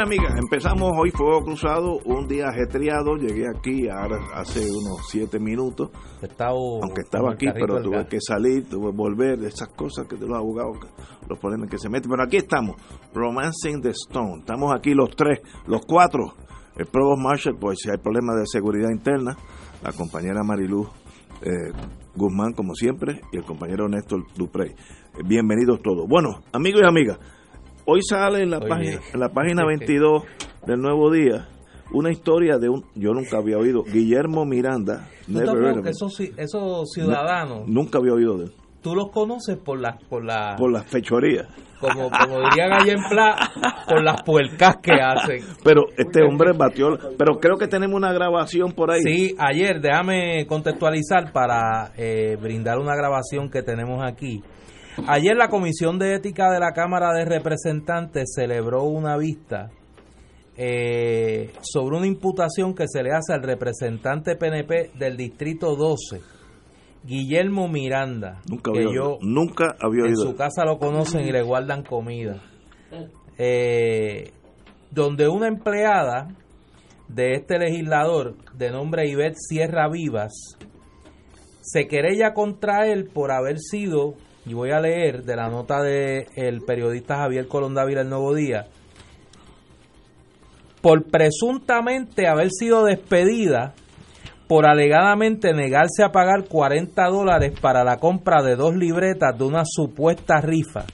Amigas, empezamos hoy Fuego Cruzado, un día ajetreado. Llegué aquí ahora hace unos siete minutos. aunque estaba aquí, pero tuve que salir, tuve que volver, esas cosas que los abogados, los problemas que se meten. Pero aquí estamos, Romancing the Stone. Estamos aquí los tres, los cuatro. El Provost Marshall, pues si hay problemas de seguridad interna, la compañera Mariluz eh, Guzmán, como siempre, y el compañero Néstor Duprey. bienvenidos todos. Bueno, amigos y amigas, hoy sale en la, página, en la página 22 del Nuevo Día una historia de un, yo nunca había oído, Guillermo Miranda. esos, esos ciudadanos. nunca había oído de él. Tú los conoces por las por la por las fechorías. Como, como dirían allá en Pla, por las puercas que hacen. Pero este hombre batió, pero creo que tenemos una grabación por ahí. Sí, ayer, déjame contextualizar para eh, brindar una grabación que tenemos aquí. Ayer la Comisión de Ética de la Cámara de Representantes celebró una vista eh, sobre una imputación que se le hace al representante PNP del Distrito 12, Guillermo Miranda. Nunca había, yo, nunca había En su casa lo conocen y le guardan comida. Eh, donde una empleada de este legislador de nombre Ivette Sierra Vivas se querella contra él por haber sido y voy a leer de la nota del el periodista Javier Colón Dávila El Nuevo Día, por presuntamente haber sido despedida por alegadamente negarse a pagar 40 dólares para la compra de dos libretas de una supuesta rifa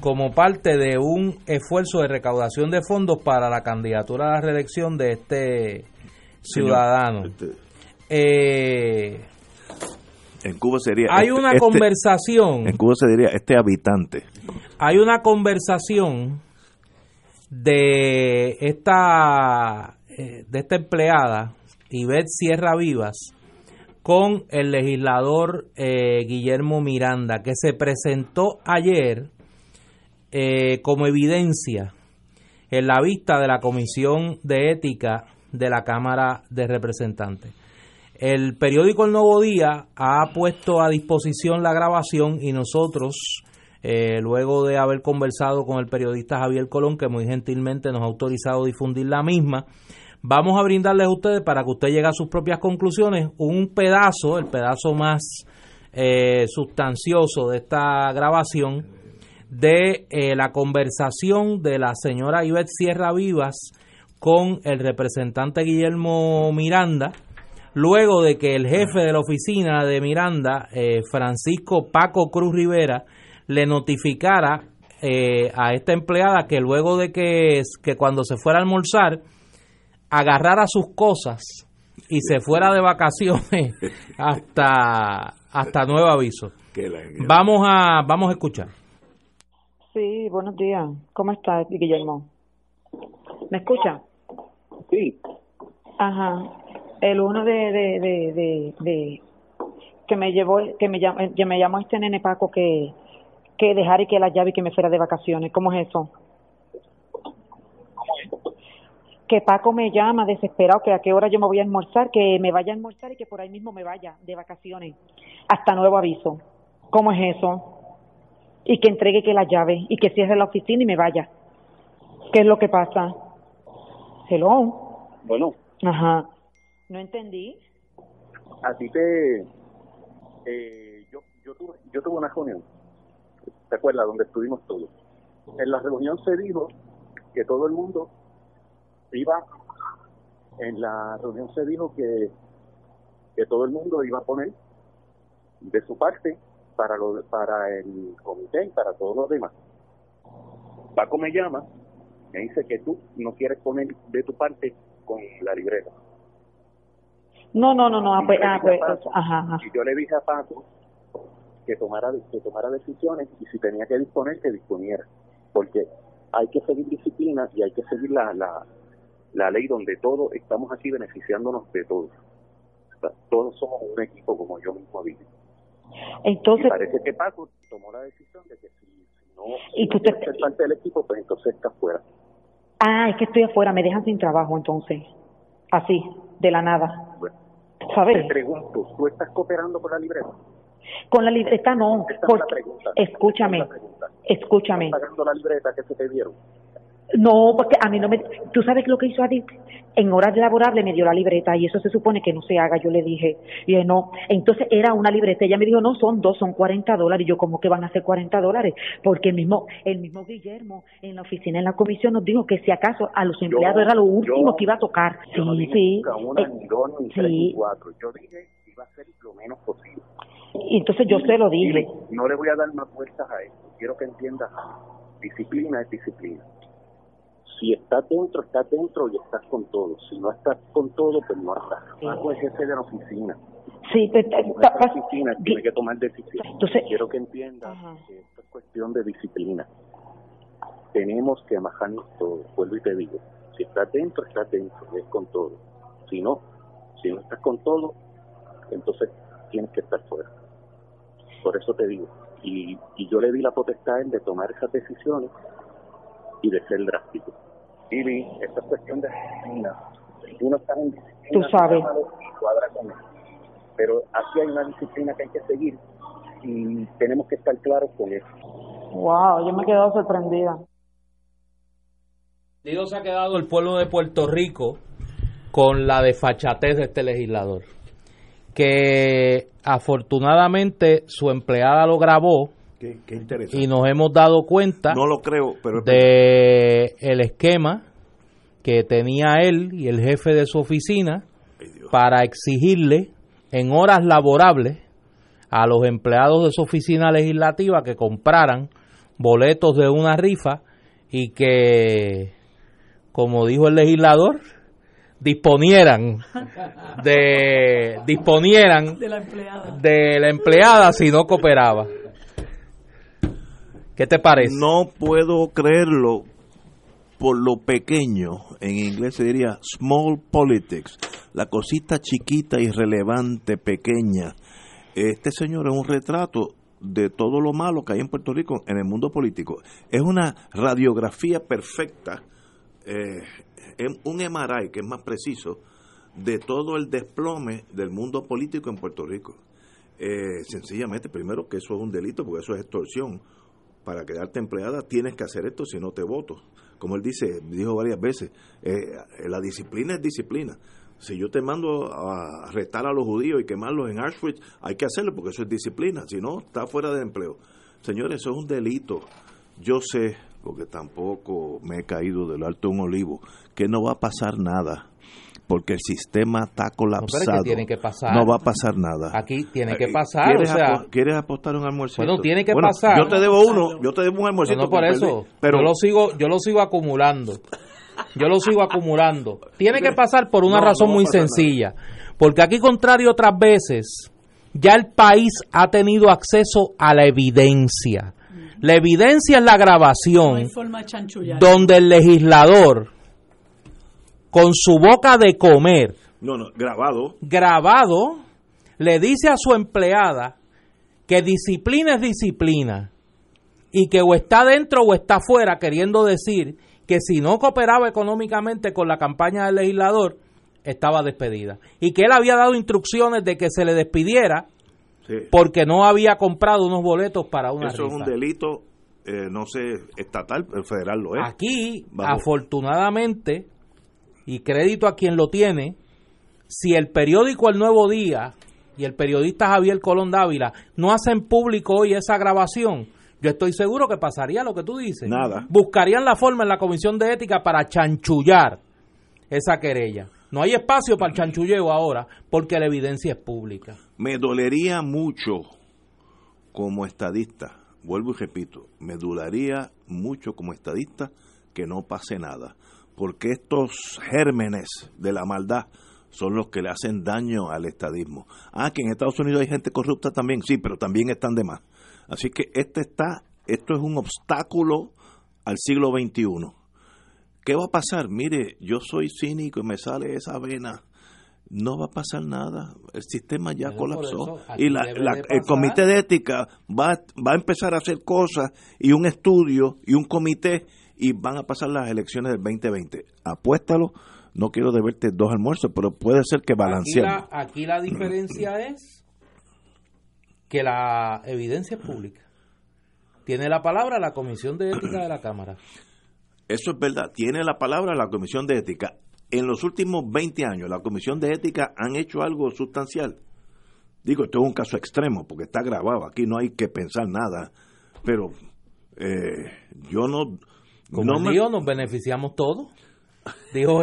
como parte de un esfuerzo de recaudación de fondos para la candidatura a la reelección de este ciudadano. Este eh, en Cuba sería. Hay este, una este, conversación. En Cuba se diría este habitante. Hay una conversación de esta eh, de esta empleada Ivette Sierra Vivas con el legislador eh, Guillermo Miranda que se presentó ayer eh, como evidencia en la vista de la Comisión de Ética de la Cámara de Representantes. El periódico El Nuevo Día ha puesto a disposición la grabación y nosotros, eh, luego de haber conversado con el periodista Javier Colón, que muy gentilmente nos ha autorizado difundir la misma, vamos a brindarles a ustedes para que usted llegue a sus propias conclusiones un pedazo, el pedazo más eh, sustancioso de esta grabación, de eh, la conversación de la señora Ivette Sierra Vivas con el representante Guillermo Miranda, luego de que el jefe de la oficina de Miranda, eh, Francisco Paco Cruz Rivera, le notificara eh, a esta empleada que luego de que, que cuando se fuera a almorzar, agarrara sus cosas y se fuera de vacaciones hasta, hasta nuevo aviso. Vamos a, vamos a escuchar. Sí, buenos días. ¿Cómo estás, Guillermo? ¿Me escucha? Sí. Ajá el uno de, de, de, de, que me llevó que me llamó, que me llamó este nene Paco que que dejar y que la llave y que me fuera de vacaciones. Cómo es eso que Paco me llama desesperado que a qué hora yo me voy a almorzar que me vaya a almorzar y que por ahí mismo me vaya de vacaciones. Hasta nuevo aviso. Cómo es eso y que entregue que la llave y que cierre la oficina y me vaya. Qué es lo que pasa hello. Bueno. Ajá no entendí. Así que eh, yo, yo, tuve, yo tuve una reunión, ¿te acuerdas? Donde estuvimos todos. En la reunión se dijo que todo el mundo iba, en la reunión se dijo que, que todo el mundo iba a poner de su parte para, lo, para el comité para todos los demás. Paco me llama, me dice que tú no quieres poner de tu parte con la libreta No, no, no, no, ah, pues, ah, pues, Y yo le dije a Paco que tomara, que tomara decisiones y si tenía que disponer, que disponiera. Porque hay que seguir disciplina y hay que seguir la, la, la ley donde todos estamos aquí beneficiándonos de todos. todos somos un equipo, como yo mismo dije. Entonces, parece que Paco tomó la decisión de que si, no y tú te... ser parte del equipo, pues entonces está fuera. Ah, es que estoy afuera, me dejan sin trabajo entonces. Así, de la nada. Bueno, ¿Sabes? Te pregunto, ¿tú estás cooperando con la libreta? Con la libreta no. Porque, escúchame, escúchame. ¿Estás pagando la libreta que se te dieron? No, porque a mí no me... ¿Tú sabes lo que hizo Adit? En horas laborables me dio la libreta y eso se supone que no se haga. Yo le dije, y no. Entonces era una libreta. Ella me dijo, no, son dos, son 40 dólares. Y yo, ¿cómo que van a ser 40 dólares? Porque el mismo el mismo Guillermo en la oficina, en la comisión, nos dijo que si acaso a los empleados era lo último que iba a tocar. sí, sí. Una, eh, ni dos, ni tres, ni cuatro. Yo dije que iba a ser lo menos posible. Y entonces yo se lo dije. no le voy a dar más vueltas a esto. Quiero que entiendas, disciplina es disciplina si estás dentro, estás dentro y estás con todo. Si no estás con todo, pues no estás. Paco es jefe de la oficina. Sí, pero la oficina tiene que tomar decisiones. Entonces, Quiero que entiendas que esto es cuestión de disciplina. Tenemos que amajarnos todo. Vuelvo y te digo, si estás dentro, estás dentro, es con todo. Si no, si no estás con todo, entonces tienes que estar fuera. Por eso te digo. Y, y yo le di la potestad de tomar esas decisiones y de ser drástico. Y esta cuestión de disciplina. Tú no estás en tú sabes. Cuadra con Pero aquí hay una disciplina que hay que seguir y tenemos que estar claros con eso. Wow, yo me he quedado sorprendida. Digo, se ha quedado el pueblo de Puerto Rico con la desfachatez de este legislador. Que afortunadamente su empleada lo grabó y nos hemos dado cuenta no lo creo pero de el esquema que tenía él y el jefe de su oficina para exigirle en horas laborables a los empleados de su oficina legislativa que compraran boletos de una rifa y que como dijo el legislador disponieran de disponieran de la empleada, de la empleada si no cooperaba ¿Qué te parece? No puedo creerlo por lo pequeño, en inglés se diría small politics, la cosita chiquita, irrelevante, pequeña. Este señor es un retrato de todo lo malo que hay en Puerto Rico en el mundo político. Es una radiografía perfecta, eh, un MRI que es más preciso, de todo el desplome del mundo político en Puerto Rico. Eh, sencillamente, primero que eso es un delito, porque eso es extorsión para quedarte empleada tienes que hacer esto si no te voto. Como él dice, dijo varias veces, eh, la disciplina es disciplina. Si yo te mando a arrestar a los judíos y quemarlos en Auschwitz, hay que hacerlo porque eso es disciplina, si no, está fuera de empleo. Señores, eso es un delito. Yo sé, porque tampoco me he caído del alto un olivo, que no va a pasar nada porque el sistema está colapsado. No, va a pasar nada. Aquí tiene que pasar. ¿Quieres, o sea, ¿quieres apostar un almuerzo? Bueno, tiene que pasar. Yo te debo uno, yo te debo un almuerzo. No, por eso. Pero yo lo sigo, yo lo sigo acumulando. Yo lo sigo acumulando. Tiene que pasar por una razón muy sencilla. Porque aquí, contrario a otras veces, ya el país ha tenido acceso a la evidencia. La evidencia es la grabación donde el legislador con su boca de comer. No, no, grabado. Grabado, le dice a su empleada que disciplina es disciplina y que o está dentro o está fuera, queriendo decir que si no cooperaba económicamente con la campaña del legislador, estaba despedida. Y que él había dado instrucciones de que se le despidiera porque no había comprado unos boletos para una Eso es un delito, eh, no sé, estatal, federal lo es. Aquí, afortunadamente, y crédito a quien lo tiene, si el periódico El Nuevo Día y el periodista Javier Colón Dávila no hacen público hoy esa grabación, yo estoy seguro que pasaría lo que tú dices. Nada. Buscarían la forma en la Comisión de Ética para chanchullar esa querella. No hay espacio para el chanchulleo ahora porque la evidencia es pública. Me dolería mucho como estadista, vuelvo y repito, me dolería mucho como estadista que no pase nada porque estos gérmenes de la maldad son los que le hacen daño al estadismo. Ah, que en Estados Unidos hay gente corrupta también, sí, pero también están de más. Así que este está, esto es un obstáculo al siglo XXI. ¿Qué va a pasar? Mire, yo soy cínico y me sale esa vena. No va a pasar nada. El sistema ya colapsó. y la, el comité de ética va, va a empezar a hacer cosas y un estudio y un comité y van a pasar las elecciones del 2020. Apuéstalo no quiero deberte dos almuerzos, pero puede ser que balanceemos. Aquí la, aquí la diferencia es que la evidencia es pública. Tiene la palabra la Comisión de Ética de la Cámara. Eso es verdad, tiene la palabra la Comisión de Ética. En los últimos 20 años, la Comisión de Ética han hecho algo sustancial. Digo, esto es un caso extremo, porque está grabado, aquí no hay que pensar nada, pero eh, yo no... Como no nos beneficiamos todos. Dijo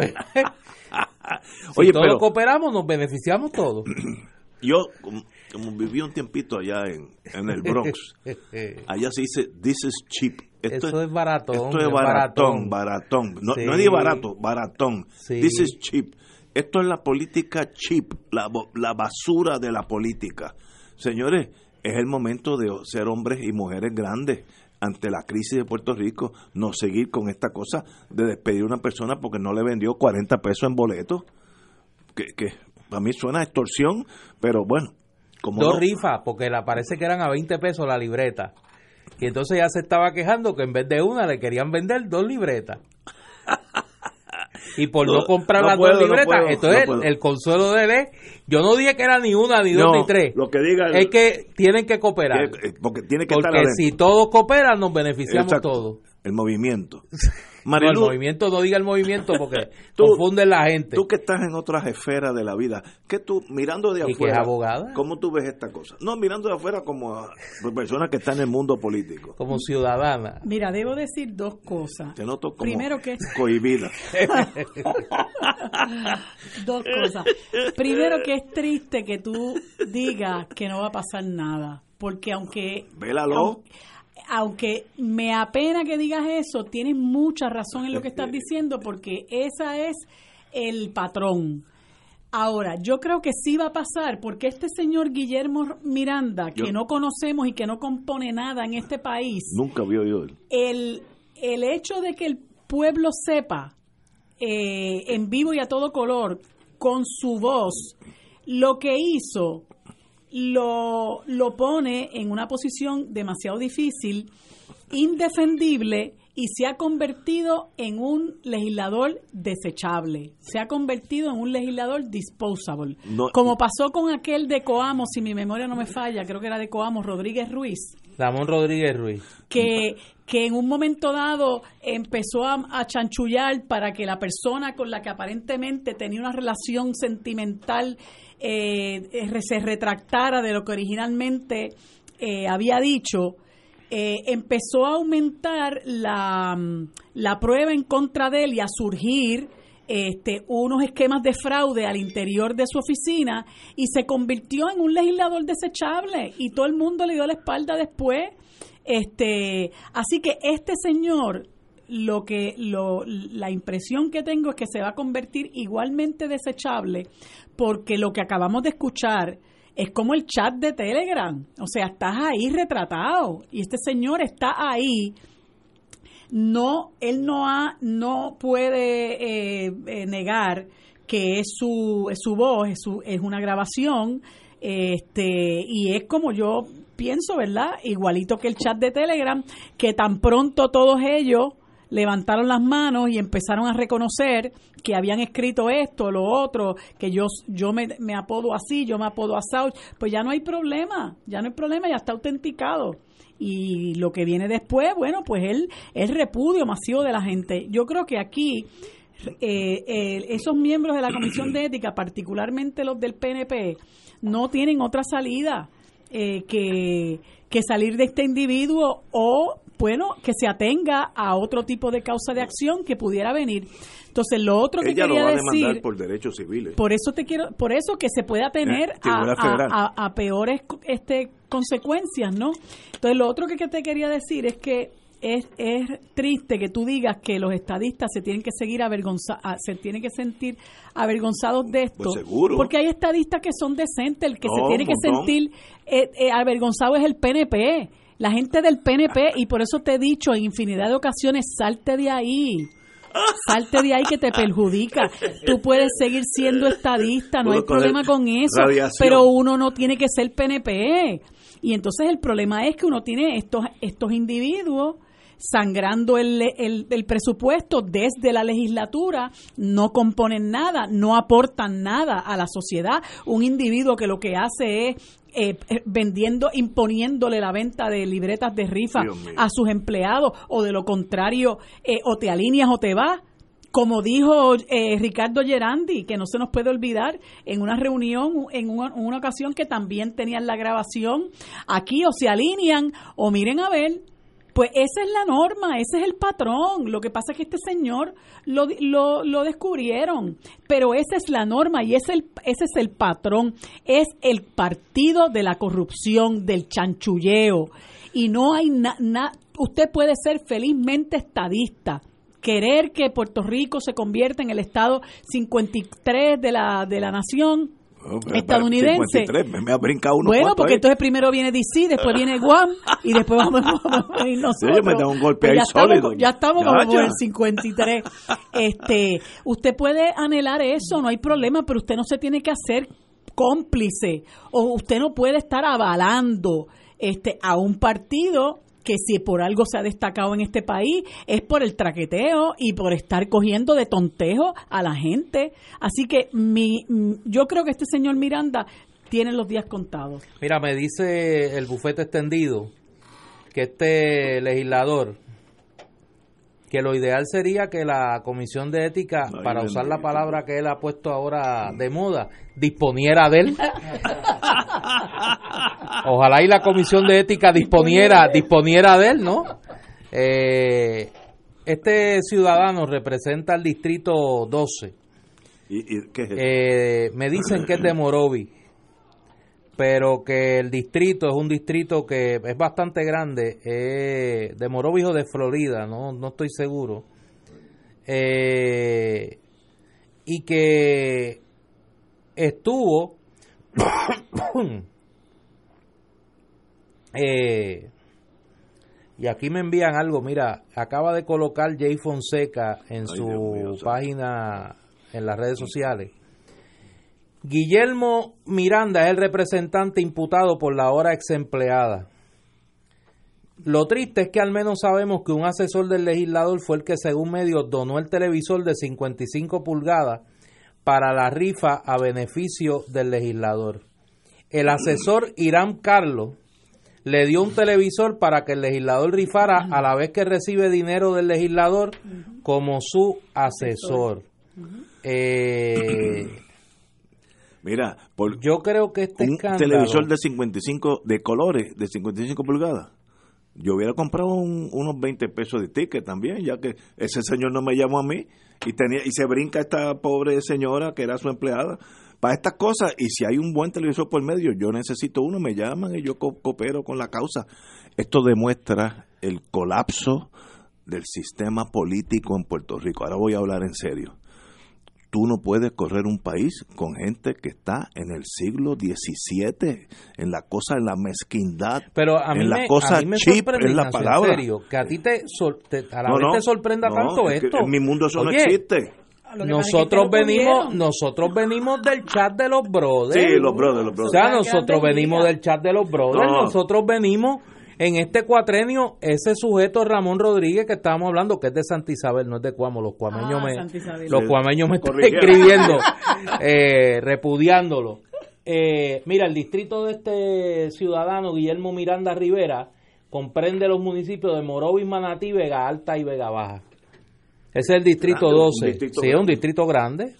si todos cooperamos, nos beneficiamos todos. Yo, como, viví un tiempito allá en, en el Bronx, allá se dice, this is cheap. Esto es, baratón. Esto es baratón, baratón. No, no es barato, baratón. This is cheap. Esto es la política cheap, la, la basura de la política. Señores, es el momento de ser hombres y mujeres grandes ante la crisis de Puerto Rico, no seguir con esta cosa de despedir a una persona porque no le vendió 40 pesos en boleto que, que a mí suena extorsión, pero bueno. Como Dos rifas, porque la parece que eran a 20 pesos la libreta. Y entonces ya se estaba quejando que en vez de una le querían vender dos libretas. Y por no, comprar las dos libretas, entonces el consuelo de él yo no dije que era ni una, ni dos, ni tres. Lo que diga es que tienen que cooperar. Eh, porque tiene que porque si todos cooperan, nos beneficiamos todos. El movimiento. el movimiento no diga el movimiento porque tú, confunden la gente. Tú que estás en otras esferas de la vida, que tú mirando de afuera, abogada? ¿cómo tú ves esta cosa? No, mirando de afuera como persona que está en el mundo político. Como ciudadana. Mira, debo decir dos cosas. Te noto como Primero que cohibida. dos cosas. Primero que es triste que tú digas que no va a pasar nada, porque aunque Vélalo aunque me apena que digas eso, tienes mucha razón en lo que estás diciendo porque esa es el patrón. Ahora, yo creo que sí va a pasar porque este señor Guillermo Miranda, que no conocemos y que no compone nada en este país, nunca vio yo. El, el hecho de que el pueblo sepa eh, en vivo y a todo color, con su voz, lo que hizo lo, lo pone en una posición demasiado difícil, indefendible y se ha convertido en un legislador desechable, se ha convertido en un legislador disposable. Como pasó con aquel de Coamo, si mi memoria no me falla, creo que era de Coamo, Rodríguez Ruiz. Ramón Rodríguez Ruiz. Que, que en un momento dado empezó a, a, chanchullar para que la persona con la que aparentemente tenía una relación sentimental eh, eh, se retractara de lo que originalmente eh, había dicho, empezó a aumentar la, la, prueba en contra de él y a surgir este, unos esquemas de fraude al interior de su oficina y se convirtió en un legislador desechable y todo el mundo le dio la espalda después. Este, así que este señor lo que lo, la impresión que tengo es que se va a convertir igualmente desechable porque lo que acabamos de escuchar es como el chat de Telegram, o sea, estás ahí retratado y este señor está ahí. No él no ha no puede eh, eh, negar que es su es su voz es, es una grabación este y es como yo pienso verdad igualito que el chat de Telegram que tan pronto todos ellos levantaron las manos y empezaron a reconocer que habían escrito esto, lo otro, que yo, yo me, apodo así, yo me apodo a pues ya no hay problema, ya no hay problema, ya está autenticado. Y lo que viene después, bueno, pues el, el repudio masivo de la gente. Yo creo que aquí eh, esos miembros de la Comisión de Ética, particularmente los del PNP, no tienen otra salida eh, que, que salir de este individuo o bueno, que se atenga a otro tipo de causa de acción que pudiera venir. Entonces, lo otro que quería lo va decir, por derechos civiles. Por eso te quiero, por eso que se pueda tener eh, a, peores este consecuencias, ¿no? Entonces, lo otro que te quería decir es que es, es triste que tú digas que los estadistas se tienen que seguir avergonzados, se tienen que sentir avergonzados de esto. Pues porque hay estadistas que son decentes, el que se tiene que sentir eh, eh, avergonzado es el PNP, la gente del PNP, y por eso te he dicho en infinidad de ocasiones, salte de ahí. Salte de ahí que te perjudica. Tú puedes seguir siendo estadista, no hay problema con eso, pero uno no tiene que ser PNP. Y entonces el problema es que uno tiene estos, estos individuos sangrando el, el, presupuesto desde la legislatura, no componen nada, no aportan nada a la sociedad. Un individuo que lo que hace es eh, eh, vendiendo, imponiéndole la venta de libretas de rifa a sus empleados, o de lo contrario, eh, o te alineas o te vas como dijo Ricardo Gerandi, que no se nos puede olvidar, en una reunión, en una, una, ocasión que también tenían la grabación, aquí o se alinean o miren a ver, pues esa es la norma, ese es el patrón. Lo que pasa es que este señor lo, lo, descubrieron, pero esa es la norma y ese, ese es el patrón. Es el partido de la corrupción, del chanchulleo. Y no hay nada, usted puede ser felizmente estadista, querer que Puerto Rico se convierta en el estado 53 de la, de la nación, estadounidense. me ha brincado uno bueno, porque entonces primero viene DC, después viene Guam y después vamos, a ir nosotros. me da un golpe pues ahí ya sólido. Estamos, ya estamos como en el 53. Este, usted puede anhelar eso, no hay problema, pero usted no se tiene que hacer cómplice o usted no puede estar avalando este a un partido que si por algo se ha destacado en este país es por el traqueteo y por estar cogiendo de tontejo a la gente. Así que mi, yo creo que este señor Miranda tiene los días contados. Mira, me dice el bufete extendido que este legislador que lo ideal sería que la comisión de ética, para usar la palabra que él ha puesto ahora de moda, disponiera de él. Ojalá y la comisión de ética disponiera, disponiera de él, ¿no? Eh, este ciudadano representa el distrito 12. ¿Y, qué eh, me dicen que es de Morovi pero que el distrito es un distrito que es bastante grande, eh, de Morovijo de Florida, no, no estoy seguro, eh, y que estuvo, eh, y aquí me envían algo, mira, acaba de colocar Jay Fonseca en su página en las redes sociales Guillermo Miranda es el representante imputado por la hora ex empleada. Lo triste es que al menos sabemos que un asesor del legislador fue el que, según medios, donó el televisor de 55 pulgadas para la rifa a beneficio del legislador. El asesor Irán Carlos le dio un televisor para que el legislador rifara a la vez que recibe dinero del legislador como su asesor. Eh, Mira, por yo creo que este un televisor de 55 de colores, de 55 pulgadas. Yo hubiera comprado unos 20 pesos de ticket también, ya que ese señor no me llamó a mí y tenía y se brinca esta pobre señora que era su empleada para estas cosas y si hay un buen televisor por medio, yo necesito uno, me llaman y yo coopero con la causa. Esto demuestra el colapso del sistema político en Puerto Rico. Ahora voy a hablar en serio tú no puedes correr un país con gente que está en el siglo XVII, en la cosa, en la mezquindad, Pero a mí en la cosa cheap, es la palabra. En serio, que a ti te, a la vez te sorprenda tanto esto. En mi mundo eso no existe. Nosotros venimos, nosotros venimos del chat de los brothers. Sí, los brothers, los brothers. O sea, nosotros venimos del chat de los brothers, nosotros venimos en este cuatrenio, ese sujeto Ramón Rodríguez que estábamos hablando, que es de Santa Isabel, no es de Cuamo, los cuameños ah, me, los cuameños me están escribiendo, eh, repudiándolo. Eh, mira, el distrito de este ciudadano, Guillermo Miranda Rivera, comprende los municipios de Morovis, Manatí, Vega Alta y Vega Baja. Ese es el distrito 12. sí, es un distrito grande.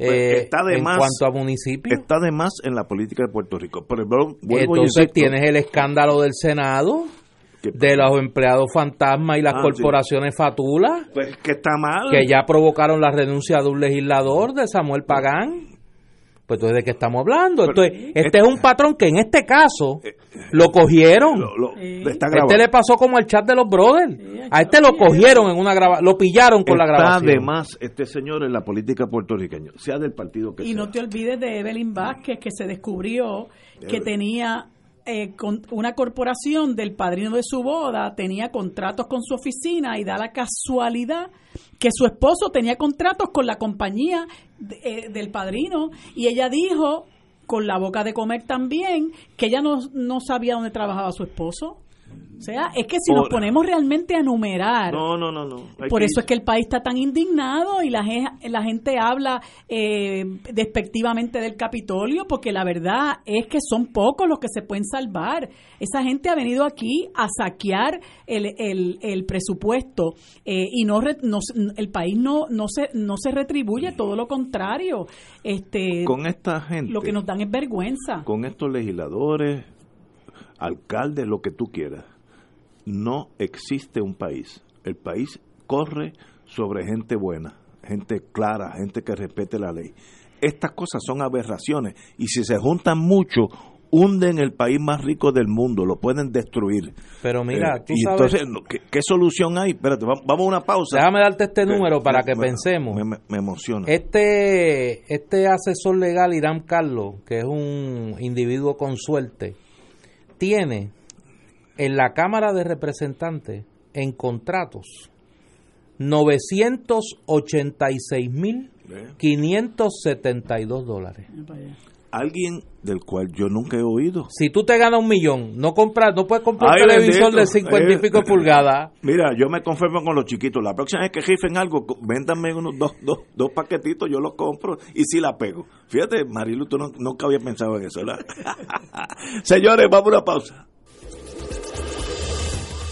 Pues eh, está de en cuanto a municipios. Está de más en la política de Puerto Rico. Pero, Entonces tienes el escándalo del Senado, de los empleados fantasmas y las ah, corporaciones fatulas. Pues que está mal. Que ya provocaron la renuncia de un legislador, de Samuel Pagán. Pues entonces, ¿de qué estamos hablando? este es un patrón que en este caso eh, lo cogieron. este le pasó como al chat de los brothers. a este lo cogieron en una grabación, lo pillaron con la grabación. Además, este señor en la política puertorriqueña, sea del partido que y sea. Y no te olvides de Evelyn Vázquez, que se descubrió que tenía eh, con una corporación del padrino de su boda tenía contratos con su oficina y da la casualidad que su esposo tenía contratos con la compañía eh, del padrino y ella dijo con la boca de comer también que ella no, no sabía dónde trabajaba su esposo. O sea, es que si nos ponemos realmente a numerar, no, no, no, no. por eso es que el país está tan indignado y la, la gente habla eh, despectivamente del Capitolio, porque la verdad es que son pocos los que se pueden salvar. Esa gente ha venido aquí a saquear el, el, presupuesto eh, y no, el país no, no, se, no se retribuye, todo lo contrario. Este, con esta gente. Lo que nos dan es vergüenza. Con estos legisladores, alcaldes, lo que tú quieras no existe un país. El país corre sobre gente buena, gente clara, gente que respete la ley. Estas cosas son aberraciones y si se juntan mucho, hunden el país más rico del mundo, lo pueden destruir. Pero mira, eh, tú sabes, entonces, ¿qué, solución hay? Espérate, vamos a una pausa. Déjame darte este número para que pensemos. Me, emociona. Este, este asesor legal, Irán Carlos, que es un individuo con suerte, tiene en la Cámara de Representantes en contratos 986.572 dólares. Alguien del cual yo nunca he oído. Si tú te ganas un millón, no compras, no puedes comprar un televisor de 50 y pico pulgadas. Mira, yo me conformo con los chiquitos. La próxima vez que rifen algo, véndanme unos dos, dos, dos paquetitos, yo los compro y sí la pego. Fíjate, Marilu, tú nunca había pensado en eso, ¿verdad? Señores, vamos a una pausa.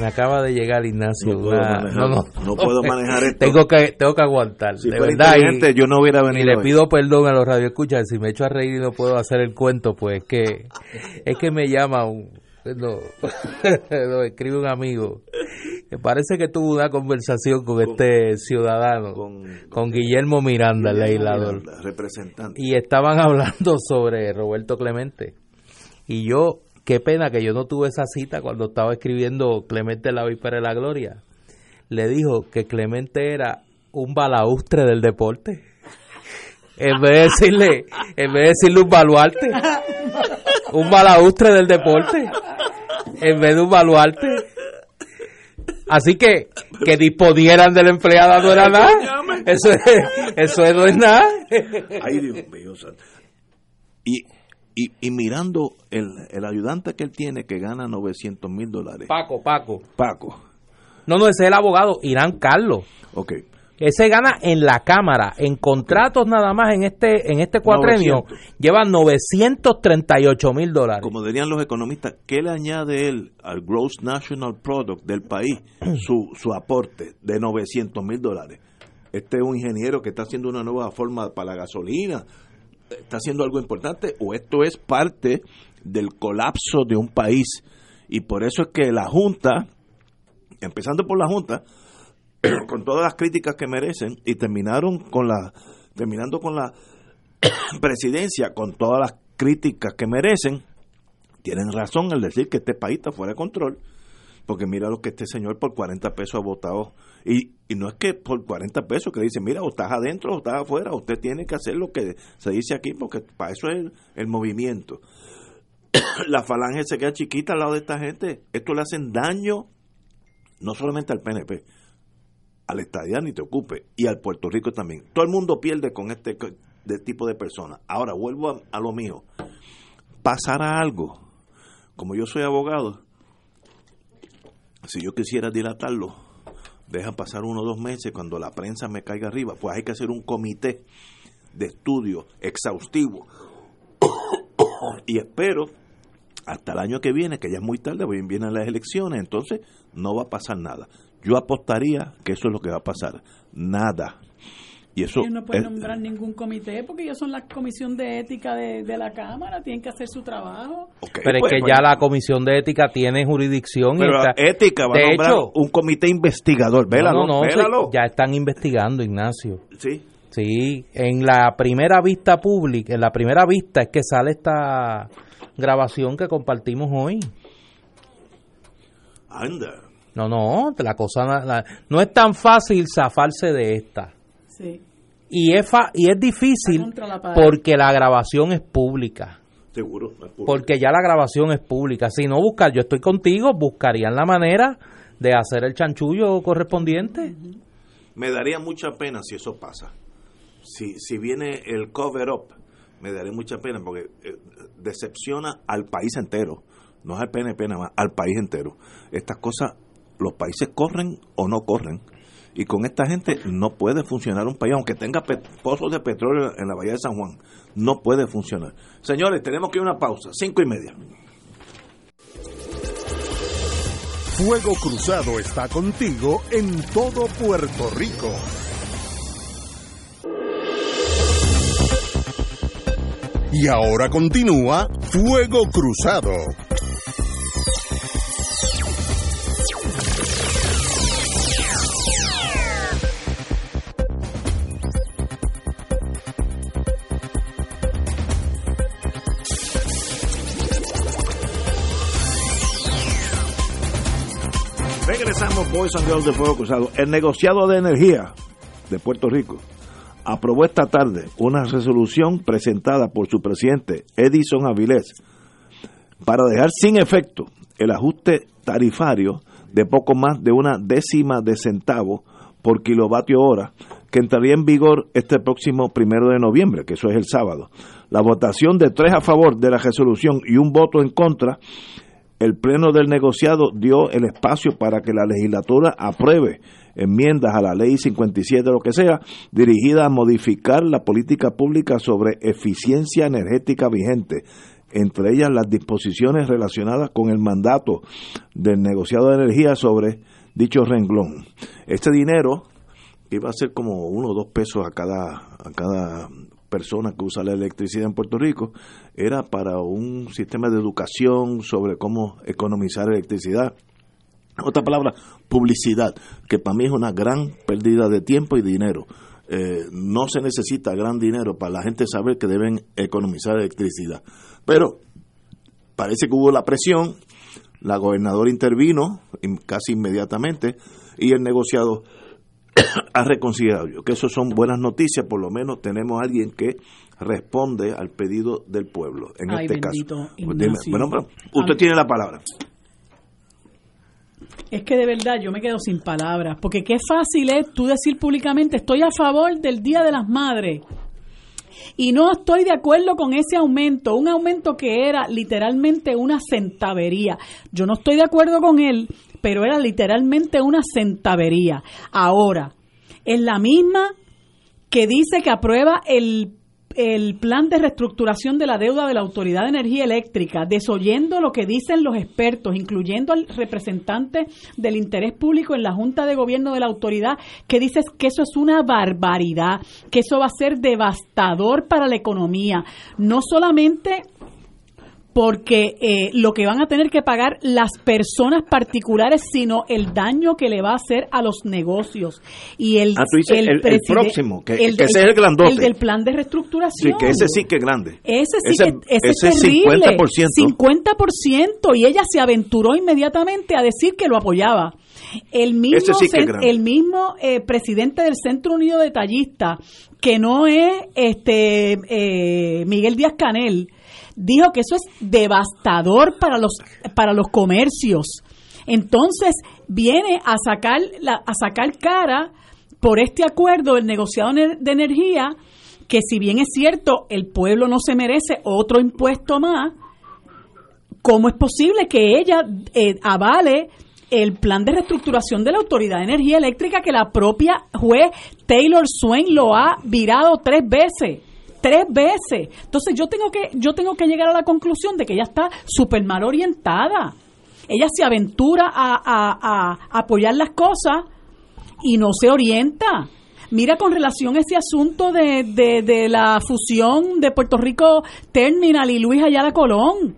Me acaba de llegar Ignacio. No puedo, manejar, no, puedo manejar esto. Tengo que, tengo que aguantar. de verdad. Y, yo no hubiera venido. Y le pido perdón a los radioescuchas. Si me echo a reír y no puedo hacer el cuento, pues que es que me llama un. No, escribe un amigo. Me parece que tuvo una conversación con, este ciudadano, con, Guillermo Miranda, el legislador. representante. Y estaban hablando sobre Roberto Clemente. Y yo qué pena que yo no tuve esa cita cuando estaba escribiendo Clemente la Víspera de la Gloria. Le dijo que Clemente era un balaustre del deporte. En vez de decirle, en vez de decirle un baluarte, un balaustre del deporte, en vez de un baluarte. Así que que disponieran de la empleada no era nada. Eso es, eso no es nada. Ay, Dios mío. Y y, mirando el, el, ayudante que él tiene que gana 900 mil dólares. Paco, Paco. Paco. No, no, ese es el abogado, Irán Carlos. Ok. Ese gana en la Cámara, en contratos nada más en este en este cuatrenio, lleva 938 mil dólares. Como dirían los economistas, ¿qué le añade él al Gross National Product del país? su, su aporte de 900 mil dólares. Este es un ingeniero que está haciendo una nueva forma para la gasolina, está haciendo algo importante o esto es parte del colapso de un país. Y por eso es que la Junta, empezando por la Junta, con todas las críticas que merecen, y terminaron con la, terminando con la presidencia, con todas las críticas que merecen, tienen razón al decir que este país está fuera de control porque mira lo que este señor por 40 pesos ha votado. Y, y no es que por 40 pesos que dice, mira, o estás adentro o estás afuera, usted tiene que hacer lo que se dice aquí, porque para eso es el, movimiento. la falange se queda chiquita al lado de esta gente. Esto le hacen daño no solamente al PNP, al estadía ni te ocupe, y al Puerto Rico también. Todo el mundo pierde con este tipo de personas. Ahora vuelvo a, a lo mío. Pasará algo. Como yo soy abogado, si yo quisiera dilatarlo, deja pasar uno o dos meses cuando la prensa me caiga arriba, pues hay que hacer un comité de estudio exhaustivo. y espero hasta el año que viene, que ya es muy tarde, vienen las elecciones, entonces no va a pasar nada. Yo apostaría que eso es lo que va a pasar, nada. Y eso ellos no pueden nombrar ningún comité porque ellos son la comisión de ética de, la Cámara, tienen que hacer su trabajo. pero es pues, que pues. ya la comisión de ética tiene jurisdicción. Pero y ética va a nombrar un comité investigador. Vélalo, no, no, ya están investigando, Ignacio. Sí. Sí, en la primera vista pública, en la primera vista es que sale esta grabación que compartimos hoy. Anda. No, no, la cosa no es tan fácil zafarse de esta. Sí. Y es, y es difícil porque la grabación es pública. Seguro, Porque ya la grabación es pública. Si no buscar, yo estoy contigo, buscarían la manera de hacer el chanchullo correspondiente. Me daría mucha pena si eso pasa. Si, si viene el cover up, me daría mucha pena porque eh, decepciona al país entero. No es al PNP nada más, al país entero. Estas cosas, los países corren o no corren y con esta gente no puede funcionar un país, aunque tenga pozos de petróleo en la bahía de San Juan, no puede funcionar. Señores, tenemos que ir a una pausa, cinco y media. Fuego Cruzado está contigo en todo Puerto Rico. Y ahora continúa Fuego Cruzado. Boys and Girls de Fuego Cruzado. El negociado de energía de Puerto Rico aprobó esta tarde una resolución presentada por su presidente Edison Avilés para dejar sin efecto el ajuste tarifario de poco más de una décima de centavo por kilovatio hora que entraría en vigor este próximo primero de noviembre, que eso es el sábado. La votación de tres a favor de la resolución y un voto en contra el Pleno del negociado dio el espacio para que la legislatura apruebe enmiendas a la ley 57, lo que sea, dirigida a modificar la política pública sobre eficiencia energética vigente, entre ellas las disposiciones relacionadas con el mandato del negociado de energía sobre dicho renglón. Este dinero iba a ser como uno o dos pesos a cada, a cada persona que usa la electricidad en Puerto Rico, era para un sistema de educación sobre cómo economizar electricidad. Otra palabra, publicidad, que para mí es una gran pérdida de tiempo y dinero. Eh, no se necesita gran dinero para la gente saber que deben economizar electricidad. Pero parece que hubo la presión, la gobernadora intervino casi inmediatamente y el negociado ha reconsiderado que eso son buenas noticias, por lo menos tenemos a alguien que responde al pedido del pueblo, en este caso. Pues bueno, usted tiene la palabra. Es que de verdad yo me quedo sin palabras, porque qué fácil es tú decir públicamente estoy a favor del Día de las Madres y no estoy de acuerdo con ese aumento, un aumento que era literalmente una centavería. Yo no estoy de acuerdo con él, pero era literalmente una centavería. Ahora, es la misma que dice que aprueba el, el, plan de reestructuración de la deuda de la Autoridad de Energía Eléctrica, desoyendo lo que dicen los expertos, incluyendo al representante del interés público en la Junta de Gobierno de la Autoridad, que dice que eso es una barbaridad, que eso va a ser devastador para la economía, no solamente porque eh, lo que van a tener que pagar las personas particulares, sino el daño que le va a hacer a los negocios. Y el, ah, el, próximo, que, ese es el grandote. El del plan de reestructuración. Sí, que ese sí que es grande. Ese sí que ese es terrible. 50%. 50%. Y ella se aventuró inmediatamente a decir que lo apoyaba. El mismo, el mismo eh, presidente del Centro Unido de Tallistas, que no es este eh, Miguel Díaz Canel, dijo que eso es devastador para los, para los comercios. Entonces viene a sacar, la, a sacar cara por este acuerdo del negociado de energía, que si bien es cierto, el pueblo no se merece otro impuesto más, ¿cómo es posible que ella eh, avale el plan de reestructuración de la Autoridad de Energía Eléctrica que la propia juez Taylor Swain lo ha virado tres veces? Tres veces. Entonces yo tengo que yo tengo que llegar a la conclusión de que ella está súper mal orientada. Ella se aventura a, apoyar las cosas y no se orienta. Mira con relación a ese asunto de, de, de la fusión de Puerto Rico Terminal y Luis Ayala Colón.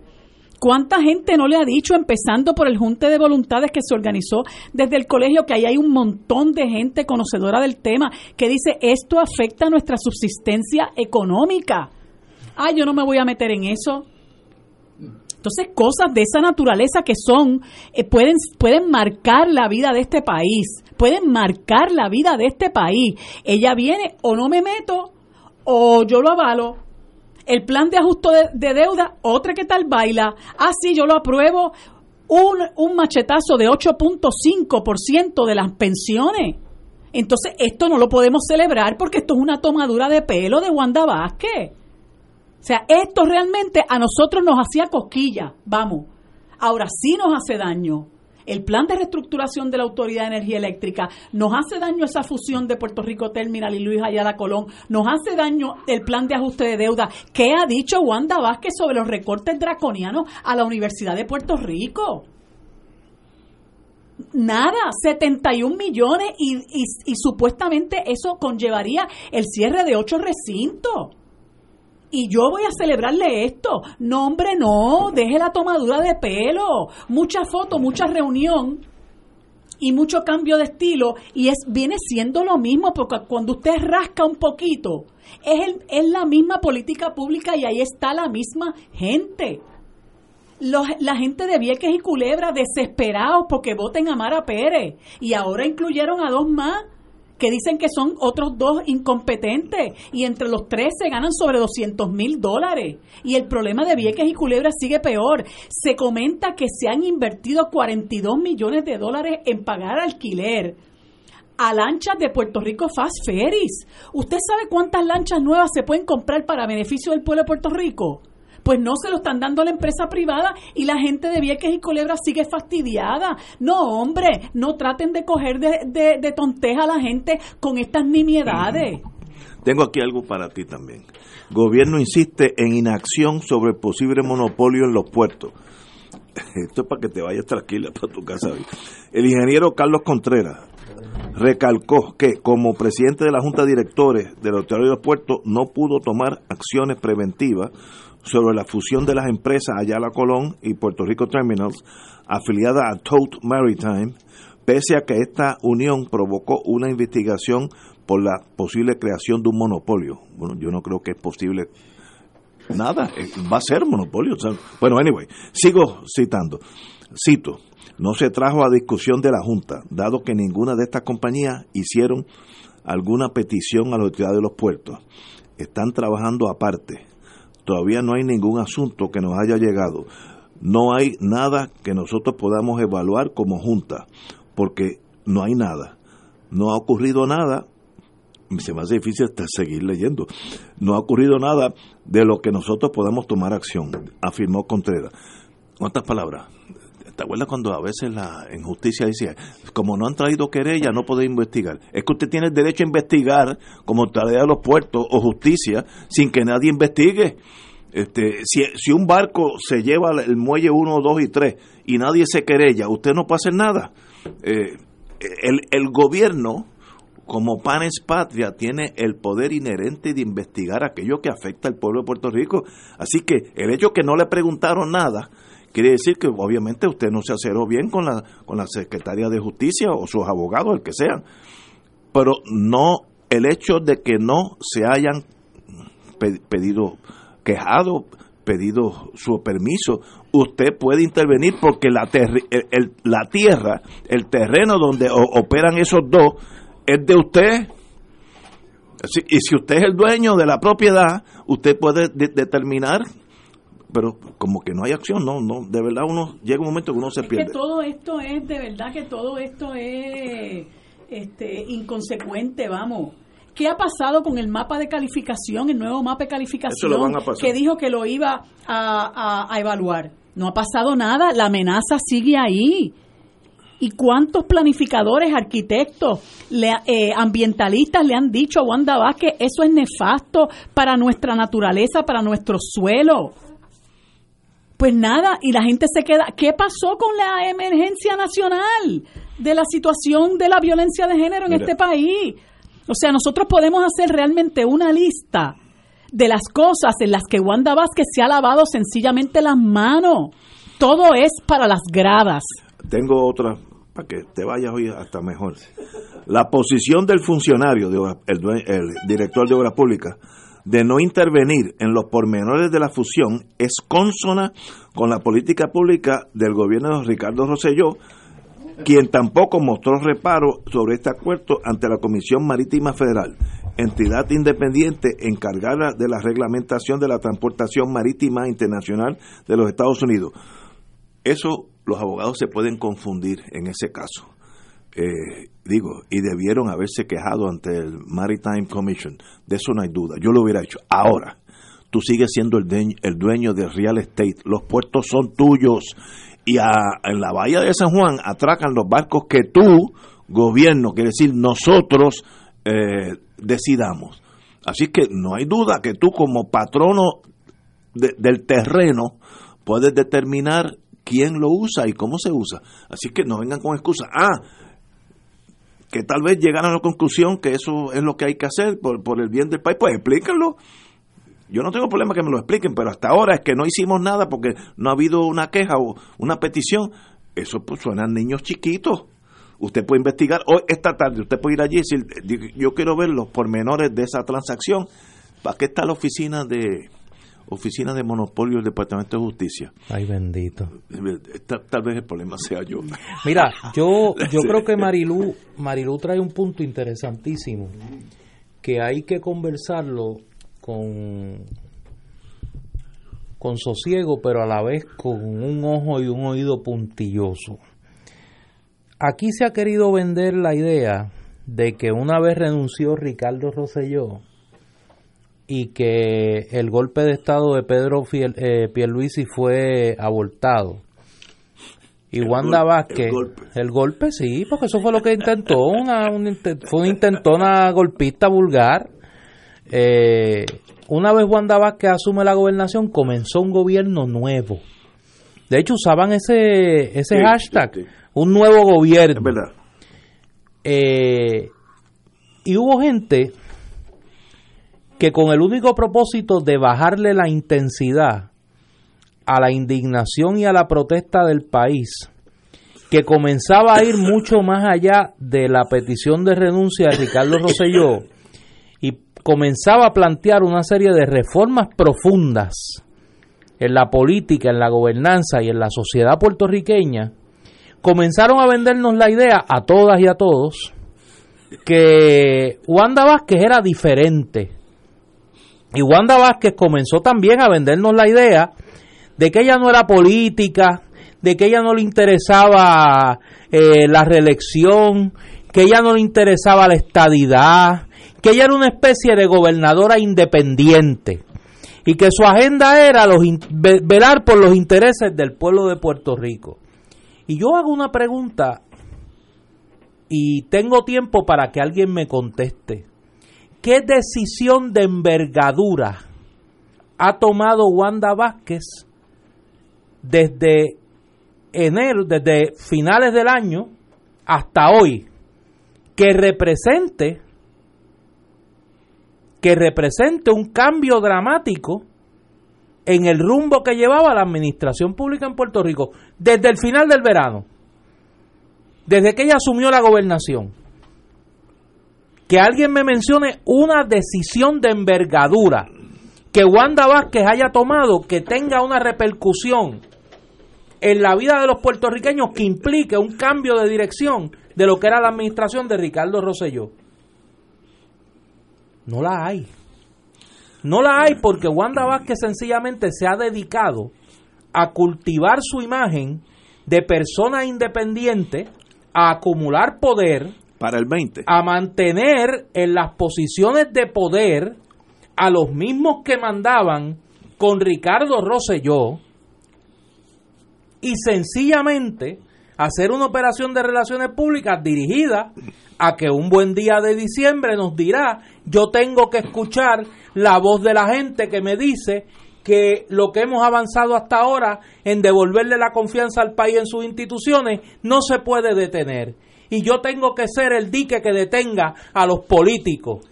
¿Cuánta gente no le ha dicho, empezando por el Junte de Voluntades que se organizó desde el colegio, que ahí hay un montón de gente conocedora del tema, que dice esto afecta nuestra subsistencia económica? Ah, yo no me voy a meter en eso. Entonces, cosas de esa naturaleza que son, eh, pueden, pueden marcar la vida de este país, pueden marcar la vida de este país. Ella viene o no me meto o yo lo avalo. El plan de ajuste de, deuda, otra que tal baila. Ah, yo lo apruebo. Un, un machetazo de 8.5% de las pensiones. Entonces, esto no lo podemos celebrar porque esto es una tomadura de pelo de Wanda Vázquez. O sea, esto realmente a nosotros nos hacía cosquilla, vamos. Ahora sí nos hace daño. El plan de reestructuración de la Autoridad de Energía Eléctrica nos hace daño esa fusión de Puerto Rico Terminal y Luis Ayala Colón, nos hace daño el plan de ajuste de deuda. ¿Qué ha dicho Wanda Vázquez sobre los recortes draconianos a la Universidad de Puerto Rico? Nada, 71 millones y, y, y supuestamente eso conllevaría el cierre de ocho recintos y yo voy a celebrarle esto. No, hombre, no, deje la tomadura de pelo. Mucha foto, mucha reunión y mucho cambio de estilo y es viene siendo lo mismo porque cuando usted rasca un poquito es, es la misma política pública y ahí está la misma gente. Los, la gente de Vieques y Culebra desesperados porque voten a Mara Pérez y ahora incluyeron a dos más que dicen que son otros dos incompetentes y entre los tres se ganan sobre 200 mil dólares. Y el problema de Vieques y Culebra sigue peor. Se comenta que se han invertido 42 millones de dólares en pagar alquiler a lanchas de Puerto Rico Fast Ferries. ¿Usted sabe cuántas lanchas nuevas se pueden comprar para beneficio del pueblo de Puerto Rico? Pues no se lo están dando a la empresa privada y la gente de Vieques y Culebra sigue fastidiada. No, hombre, no traten de coger de, de, tonteja a la gente con estas nimiedades. Tengo aquí algo para ti también. Gobierno insiste en inacción sobre posible monopolio en los puertos. Esto es para que te vayas tranquila para tu casa. El ingeniero Carlos Contreras recalcó que como presidente de la Junta de Directores del Autoridad de los Puertos no pudo tomar acciones preventivas sobre la fusión de las empresas Ayala Colón y Puerto Rico Terminals, afiliada a Tote Maritime, pese a que esta unión provocó una investigación por la posible creación de un monopolio. Bueno, yo no creo que es posible nada, eh, va a ser monopolio. bueno, anyway, sigo citando. Cito, no se trajo a discusión de la Junta, dado que ninguna de estas compañías hicieron alguna petición a la autoridad de los puertos. Están trabajando aparte todavía no hay ningún asunto que nos haya llegado. No hay nada que nosotros podamos evaluar como junta, porque no hay nada. No ha ocurrido nada, se me hace difícil hasta seguir leyendo, no ha ocurrido nada de lo que nosotros podamos tomar acción, afirmó Contreras. ¿Cuántas palabras? ¿Te acuerdas cuando a veces la injusticia decía, como no han traído querella, no puede investigar? Es que usted tiene el derecho a investigar como tarea de los puertos o justicia sin que nadie investigue. Este, si, si un barco se lleva el muelle 1, 2 y 3 y nadie se querella, usted no puede hacer nada. Eh, el, el gobierno, como panes patria, tiene el poder inherente de investigar aquello que afecta al pueblo de Puerto Rico. Así que el hecho que no le preguntaron nada quiere decir que obviamente usted no se aceró bien con la, con la Secretaría de Justicia o sus abogados, el que sean. Pero no, el hecho de que no se hayan pedido, quejado, pedido su permiso, usted puede intervenir porque la, el, la tierra, el terreno donde operan esos dos, es de usted. Y si usted es el dueño de la propiedad, usted puede determinar pero como que no hay acción, no, no, de verdad uno llega un momento que uno se es pierde. Que todo esto es, de verdad que todo esto es este, inconsecuente, vamos. ¿Qué ha pasado con el mapa de calificación, el nuevo mapa de calificación que dijo que lo iba a, a, evaluar? No ha pasado nada, la amenaza sigue ahí. ¿Y cuántos planificadores, arquitectos, eh, ambientalistas le han dicho a Wanda Vázquez, eso es nefasto para nuestra naturaleza, para nuestro suelo? Pues nada, y la gente se queda. ¿Qué pasó con la emergencia nacional de la situación de la violencia de género en este país? O sea, nosotros podemos hacer realmente una lista de las cosas en las que Wanda Vázquez se ha lavado sencillamente las manos. Todo es para las gradas. Tengo otra, para que te vayas hoy hasta mejor. La posición del funcionario, el, el director de Obras Públicas, de no intervenir en los pormenores de la fusión es consona con la política pública del gobierno de Ricardo Rosselló, quien tampoco mostró reparo sobre este acuerdo ante la Comisión Marítima Federal, entidad independiente encargada de la reglamentación de la transportación marítima internacional de los Estados Unidos. Eso los abogados se pueden confundir en ese caso. Eh, digo, y debieron haberse quejado ante el Maritime Commission. De eso no hay duda. Yo lo hubiera hecho. Ahora, tú sigues siendo el, el dueño de real estate. Los puertos son tuyos. Y en la bahía de San Juan atracan los barcos que tú, gobierno, quiere decir nosotros, eh, decidamos. Así que no hay duda que tú como patrono del terreno puedes determinar quién lo usa y cómo se usa. Así que no vengan con excusas. Ah, que tal vez llegaran a la conclusión que eso es lo que hay que hacer por, por el bien del país, pues explíquenlo. Yo no tengo problema que me lo expliquen, pero hasta ahora es que no hicimos nada porque no ha habido una queja o una petición. Eso pues suenan niños chiquitos. Usted puede investigar hoy, esta tarde, usted puede ir allí y decir, yo quiero ver los pormenores de esa transacción. ¿Para qué está la oficina de, Oficina de Monopolio del Departamento de Justicia. Ay, bendito. Tal, vez el problema sea yo. Mira, yo, yo creo que Marilú, Marilú trae un punto interesantísimo que hay que conversarlo con, con sosiego, pero a la vez con un ojo y un oído puntilloso. Aquí se ha querido vender la idea de que una vez renunció Ricardo Rosselló, y que el golpe de estado de Pedro Fiel, eh, Pierluisi fue abortado. Y Wanda Vázquez, el golpe. sí, porque eso fue lo que intentó, una, fue una intentona golpista vulgar. Eh, una vez Wanda Vázquez asume la gobernación, comenzó un gobierno nuevo. De hecho, usaban ese, ese hashtag, un nuevo gobierno. Es verdad. Eh, y hubo gente que con el único propósito de bajarle la intensidad a la indignación y a la protesta del país, que comenzaba a ir mucho más allá de la petición de renuncia de Ricardo Rosselló y comenzaba a plantear una serie de reformas profundas en la política, en la gobernanza y en la sociedad puertorriqueña, comenzaron a vendernos la idea a todas y a todos que Wanda Vázquez era diferente y Wanda Vázquez comenzó también a vendernos la idea de que ella no era política, de que ella no le interesaba eh, la reelección, que ella no le interesaba la estadidad, que ella era una especie de gobernadora independiente y que su agenda era velar por los intereses del pueblo de Puerto Rico. Y yo hago una pregunta y tengo tiempo para que alguien me conteste. ¿Qué decisión de envergadura ha tomado Wanda Vázquez desde enero, desde finales del año hasta hoy, que represente que represente un cambio dramático en el rumbo que llevaba la administración pública en Puerto Rico desde el final del verano, desde que ella asumió la gobernación que alguien me mencione una decisión de envergadura que Wanda Vázquez haya tomado que tenga una repercusión en la vida de los puertorriqueños que implique un cambio de dirección de lo que era la administración de Ricardo Rosselló. No la hay. No la hay porque Wanda Vázquez sencillamente se ha dedicado a cultivar su imagen de persona independiente, a acumular poder, para el 20. A mantener en las posiciones de poder a los mismos que mandaban con Ricardo Rosselló y sencillamente hacer una operación de relaciones públicas dirigida a que un buen día de diciembre nos dirá, yo tengo que escuchar la voz de la gente que me dice que lo que hemos avanzado hasta ahora en devolverle la confianza al país en sus instituciones no se puede detener y yo tengo que ser el dique que detenga a los políticos.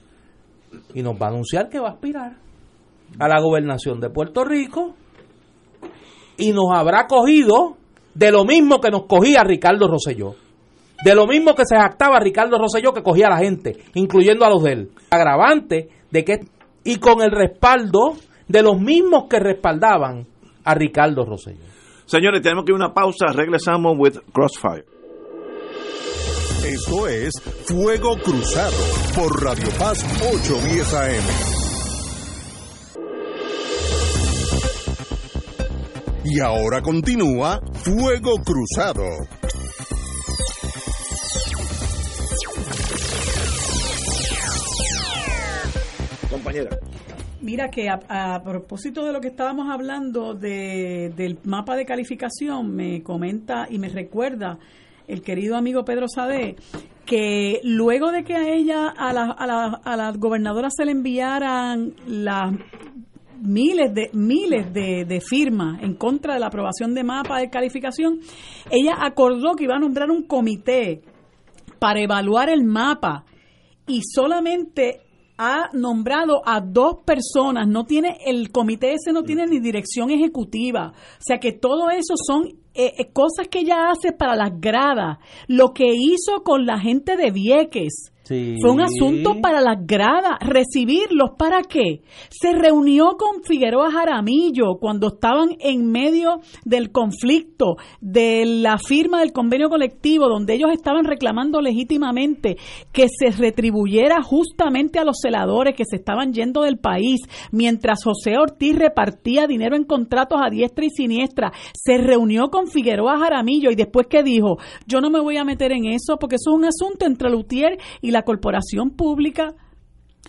Y nos va a anunciar que va a aspirar a la gobernación de Puerto Rico y nos habrá cogido de lo mismo que nos cogía Ricardo Rosselló. De lo mismo que se jactaba Ricardo Rosselló que cogía a la gente, incluyendo a los de él. Agravante de que y con el respaldo de los mismos que respaldaban a Ricardo Rosselló. Señores, tenemos que ir a una pausa. Regresamos with Crossfire. Esto es Fuego Cruzado por Radio Paz 810 AM. Y ahora continúa Fuego Cruzado. Compañera. Mira que a, propósito de lo que estábamos hablando de, del mapa de calificación, me comenta y me recuerda el querido amigo Pedro Sade que luego de que a ella, a la, a a gobernadora se le enviaran las miles de miles de, firmas en contra de la aprobación de mapa de calificación, ella acordó que iba a nombrar un comité para evaluar el mapa y solamente ha nombrado a dos personas, no tiene el comité ese no tiene ni dirección ejecutiva, o sea que todo eso son eh, eh, cosas que ella hace para las gradas, lo que hizo con la gente de Vieques, fue un asunto para las gradas. ¿Recibirlos para qué? Se reunió con Figueroa Jaramillo cuando estaban en medio del conflicto de la firma del convenio colectivo, donde ellos estaban reclamando legítimamente que se retribuyera justamente a los celadores que se estaban yendo del país, mientras José Ortiz repartía dinero en contratos a diestra y siniestra. Se reunió con Figueroa Jaramillo y después que dijo, yo no me voy a meter en eso porque eso es un asunto entre Lutier y la corporación pública.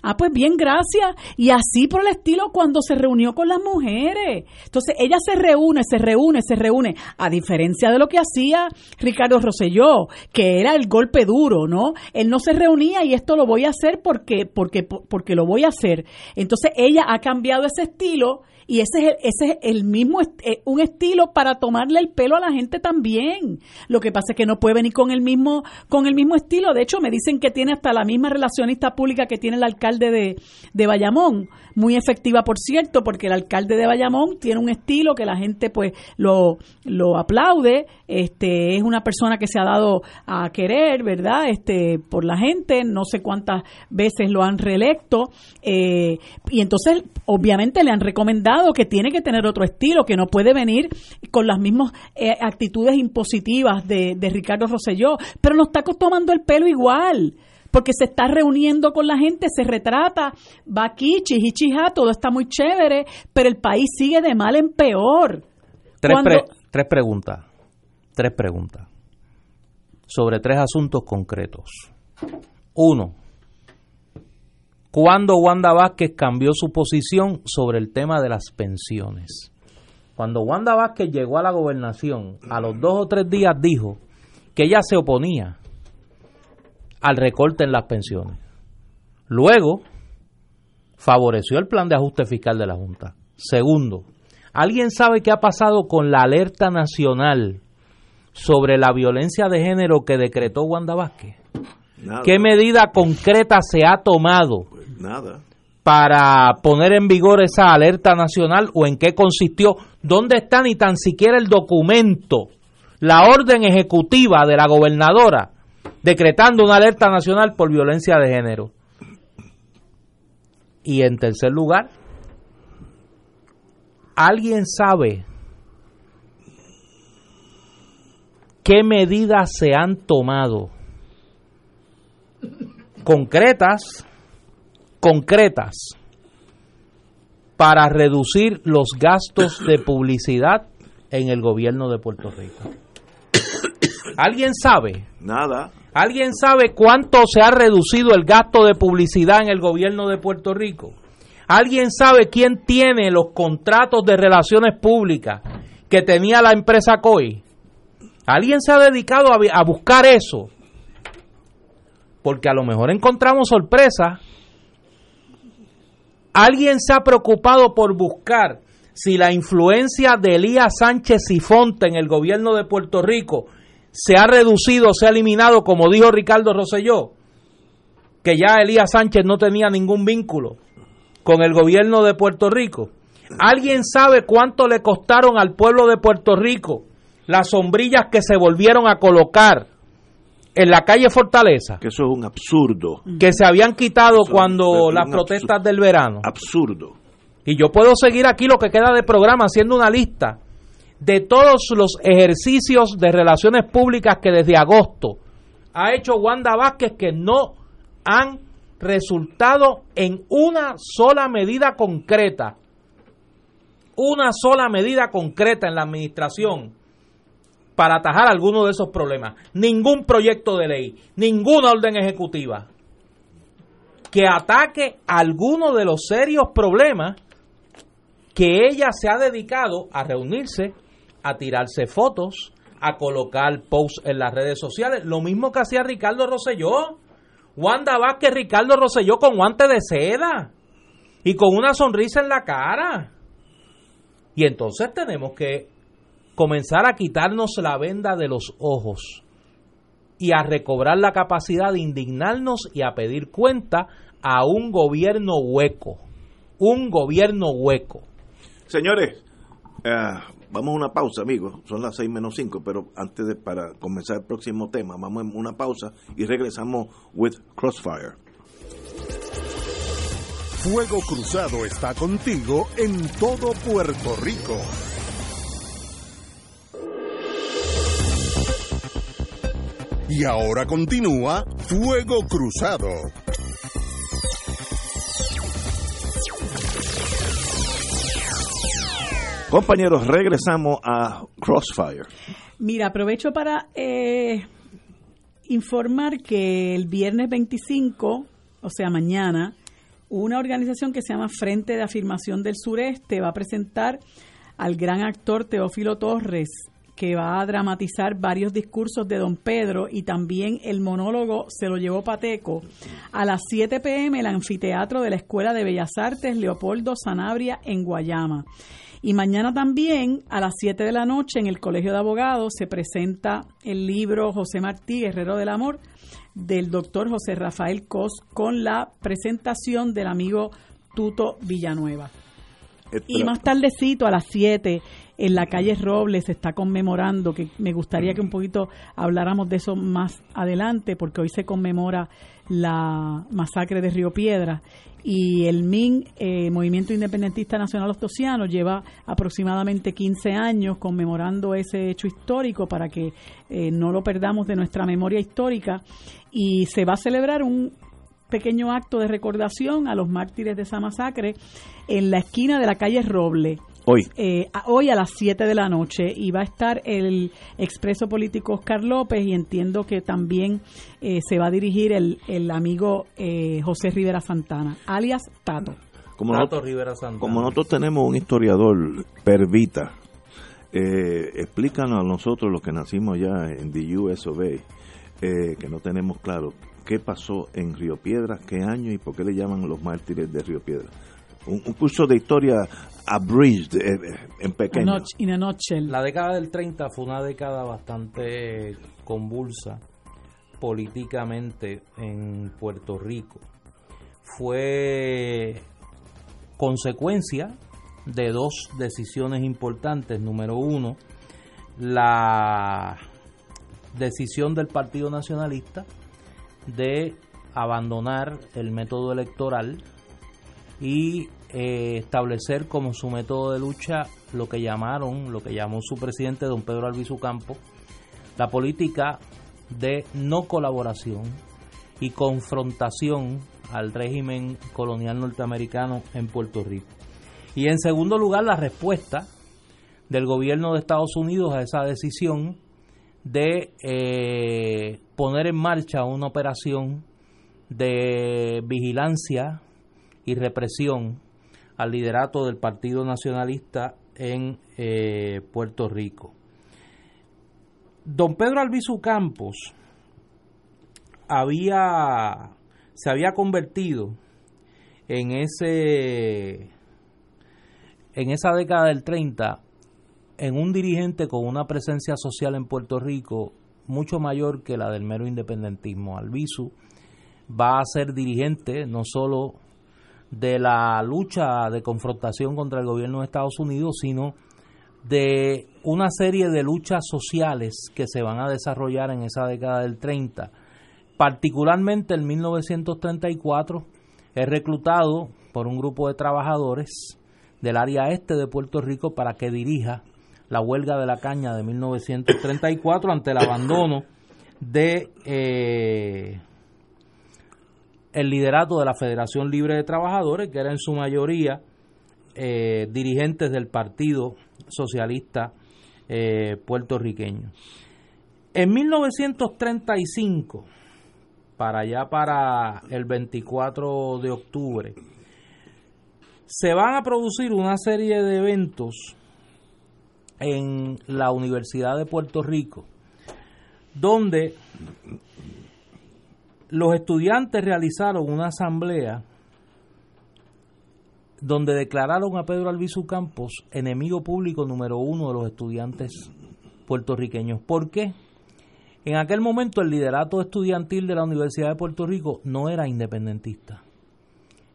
Ah, pues bien, gracias. Y así por el estilo cuando se reunió con las mujeres. Entonces ella se reúne, se reúne, se reúne. A diferencia de lo que hacía Ricardo Rosselló, que era el golpe duro, ¿no? Él no se reunía y esto lo voy a hacer porque, porque, porque lo voy a hacer. Entonces ella ha cambiado ese estilo y ese es el, ese es el mismo, eh, un estilo para tomarle el pelo a la gente también. Lo que pasa es que no puede venir con el mismo, con el mismo estilo. De hecho, me dicen que tiene hasta la misma relacionista pública que tiene el alcalde de, de Bayamón. Muy efectiva, por cierto, porque el alcalde de Bayamón tiene un estilo que la gente pues lo, lo aplaude. Este, es una persona que se ha dado a querer, ¿verdad? Este, por la gente. No sé cuántas veces lo han reelecto. Eh, y entonces, obviamente, le han recomendado que tiene que tener otro estilo, que no puede venir con las mismas eh, actitudes impositivas de, Ricardo Rosselló, pero no está tomando el pelo igual porque se está reuniendo con la gente, se retrata, va aquí, chihichija, todo está muy chévere, pero el país sigue de mal en peor. Tres, tres preguntas, tres preguntas, sobre tres asuntos concretos. Uno, cuando Wanda Vázquez cambió su posición sobre el tema de las pensiones. Cuando Wanda Vázquez llegó a la gobernación, a los dos o tres días dijo que ella se oponía al recorte en las pensiones. Luego, favoreció el plan de ajuste fiscal de la Junta. Segundo, ¿alguien sabe qué ha pasado con la alerta nacional sobre la violencia de género que decretó Wanda Vázquez? ¿Qué medida concreta se ha tomado Nada. Para poner en vigor esa alerta nacional o en qué consistió, dónde está ni tan siquiera el documento, la orden ejecutiva de la gobernadora decretando una alerta nacional por violencia de género. Y en tercer lugar, ¿alguien sabe qué medidas se han tomado concretas concretas para reducir los gastos de publicidad en el gobierno de Puerto Rico. ¿Alguien sabe? Nada. ¿Alguien sabe cuánto se ha reducido el gasto de publicidad en el gobierno de Puerto Rico? ¿Alguien sabe quién tiene los contratos de relaciones públicas que tenía la empresa COI? ¿Alguien se ha dedicado a, a buscar eso? Porque a lo mejor encontramos sorpresas ¿Alguien se ha preocupado por buscar si la influencia de Elías Sánchez y Fonte en el gobierno de Puerto Rico se ha reducido, se ha eliminado, como dijo Ricardo Rosselló, que ya Elías Sánchez no tenía ningún vínculo con el gobierno de Puerto Rico. ¿Alguien sabe cuánto le costaron al pueblo de Puerto Rico las sombrillas que se volvieron a colocar en la calle Fortaleza? Que eso es un absurdo. Que se habían quitado cuando las protestas del verano. Absurdo. Y yo puedo seguir aquí lo que queda de programa haciendo una lista de todos los ejercicios de relaciones públicas que desde agosto ha hecho Wanda Vázquez que no han resultado en una sola medida concreta, una sola medida concreta en la administración para atajar alguno de esos problemas. Ningún proyecto de ley, ninguna orden ejecutiva que ataque alguno de los serios problemas que ella se ha dedicado a reunirse, a tirarse fotos, a colocar posts en las redes sociales, lo mismo que hacía Ricardo Rosselló. Wanda Vázquez, Ricardo Rosselló con guante de seda y con una sonrisa en la cara. Y entonces tenemos que comenzar a quitarnos la venda de los ojos y a recobrar la capacidad de indignarnos y a pedir cuenta a un gobierno hueco. Un gobierno hueco. Señores, eh, vamos a una pausa, amigos. Son las seis menos cinco, pero antes de para comenzar el próximo tema, vamos a una pausa y regresamos with Crossfire. Fuego Cruzado está contigo en todo Puerto Rico. Y ahora continúa Fuego Cruzado. Compañeros, regresamos a Crossfire. Mira, aprovecho para eh, informar que el viernes 25, o sea, mañana, una organización que se llama Frente de Afirmación del Sureste va a presentar al gran actor Teófilo Torres, que va a dramatizar varios discursos de don Pedro y también el monólogo se lo llevó Pateco a las 7 pm el anfiteatro de la Escuela de Bellas Artes Leopoldo Sanabria en Guayama. Y mañana también a las 7 de la noche en el Colegio de Abogados se presenta el libro José Martí, Guerrero del Amor, del doctor José Rafael Cos, con la presentación del amigo Tuto Villanueva. Y más tardecito, a las 7, en la calle Robles se está conmemorando, que me gustaría que un poquito habláramos de eso más adelante, porque hoy se conmemora la masacre de Río Piedra. Y el MIN, eh, Movimiento Independentista Nacional Ostosiano, lleva aproximadamente 15 años conmemorando ese hecho histórico para que eh, no lo perdamos de nuestra memoria histórica. Y se va a celebrar un pequeño acto de recordación a los mártires de esa masacre en la esquina de la calle Roble. Hoy. Eh, hoy a las 7 de la noche y va a estar el expreso político Oscar López y entiendo que también eh, se va a dirigir el, el amigo eh, José Rivera Santana, alias Tato. Como, nosotros, como nosotros tenemos un historiador, Pervita, explícanos a nosotros los que nacimos ya en the US of que no tenemos claro qué pasó en Río Piedras, qué año y por qué le llaman los mártires de Río Piedras un, curso de historia abridged, eh, eh, en pequeño. La década del 30 fue una década bastante convulsa políticamente en Puerto Rico. Fue consecuencia de dos decisiones importantes. Número uno, la decisión del Partido Nacionalista de abandonar el método electoral y eh, establecer como su método de lucha lo que llamaron, lo que llamó su presidente don Pedro Albizu Campo, la política de no colaboración y confrontación al régimen colonial norteamericano en Puerto Rico. Y en segundo lugar, la respuesta del gobierno de Estados Unidos a esa decisión de eh, poner en marcha una operación de vigilancia y represión al liderato del Partido Nacionalista en eh, Puerto Rico. Don Pedro Albizu Campos había se había convertido en ese en esa década del 30 en un dirigente con una presencia social en Puerto Rico mucho mayor que la del mero independentismo. Albizu va a ser dirigente no solo de la lucha de confrontación contra el gobierno de Estados Unidos, sino de una serie de luchas sociales que se van a desarrollar en esa década del 30. Particularmente en 1934 es reclutado por un grupo de trabajadores del área este de Puerto Rico para que dirija la huelga de la caña de 1934 ante el abandono de eh, el liderato de la Federación Libre de Trabajadores, que era en su mayoría eh, dirigentes del Partido Socialista eh, puertorriqueño. En 1935, para allá para el 24 de octubre, se van a producir una serie de eventos en la Universidad de Puerto Rico, donde los estudiantes realizaron una asamblea donde declararon a Pedro Albizu Campos enemigo público número uno de los estudiantes puertorriqueños. ¿Por qué? En aquel momento el liderato estudiantil de la Universidad de Puerto Rico no era independentista.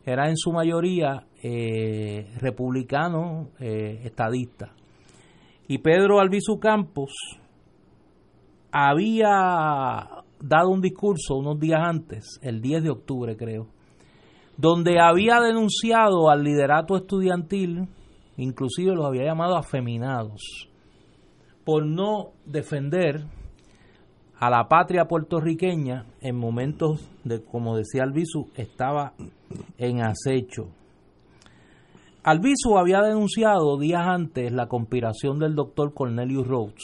Era en su mayoría eh, republicano, eh, estadista. Y Pedro Albizu Campos había dado un discurso unos días antes, el 10 de octubre creo, donde había denunciado al liderato estudiantil, inclusive los había llamado afeminados, por no defender a la patria puertorriqueña en momentos de, como decía Albizu, estaba en acecho. Albizu había denunciado días antes la conspiración del doctor Cornelius Rhodes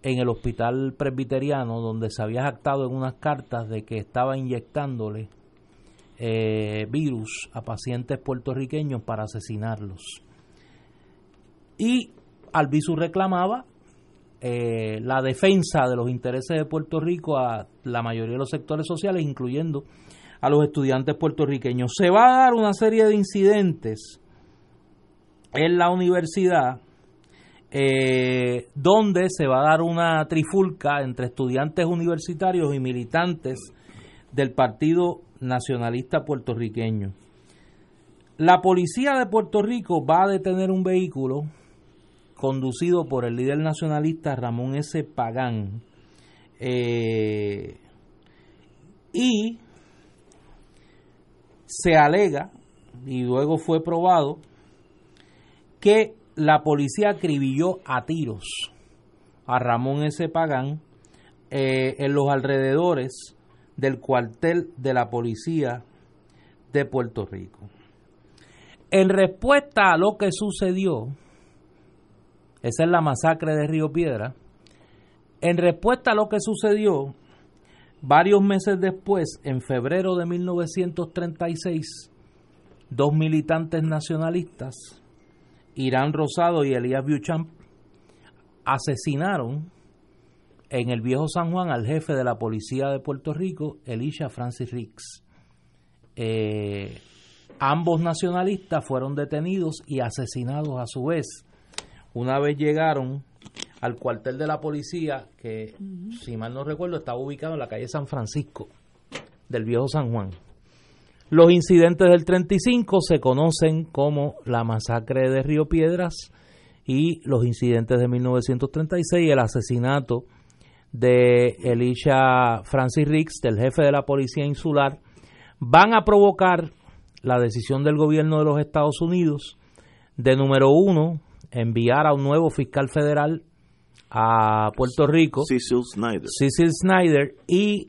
en el hospital presbiteriano donde se había jactado en unas cartas de que estaba inyectándole eh, virus a pacientes puertorriqueños para asesinarlos. Y Albizu reclamaba eh, la defensa de los intereses de Puerto Rico a la mayoría de los sectores sociales, incluyendo a los estudiantes puertorriqueños. Se va a dar una serie de incidentes en la universidad eh, donde se va a dar una trifulca entre estudiantes universitarios y militantes del Partido Nacionalista Puertorriqueño. La policía de Puerto Rico va a detener un vehículo conducido por el líder nacionalista Ramón S. Pagán. Eh, y se alega, y luego fue probado, que la policía acribilló a tiros a Ramón S. Pagán eh, en los alrededores del cuartel de la policía de Puerto Rico. En respuesta a lo que sucedió, esa es la masacre de Río Piedra, en respuesta a lo que sucedió, varios meses después, en febrero de 1936, dos militantes nacionalistas Irán Rosado y Elías Buchamp asesinaron en el viejo San Juan al jefe de la policía de Puerto Rico, Elisha Francis Ricks. Eh, ambos nacionalistas fueron detenidos y asesinados a su vez. Una vez llegaron al cuartel de la policía, que si mal no recuerdo estaba ubicado en la calle San Francisco del viejo San Juan. Los incidentes del 35 se conocen como la masacre de Río Piedras y los incidentes de 1936 y el asesinato de Elisha Francis Ricks, del jefe de la policía insular, van a provocar la decisión del gobierno de los Estados Unidos de número uno, enviar a un nuevo fiscal federal a Puerto Rico, Cecil Snyder, Cecil Snyder. Y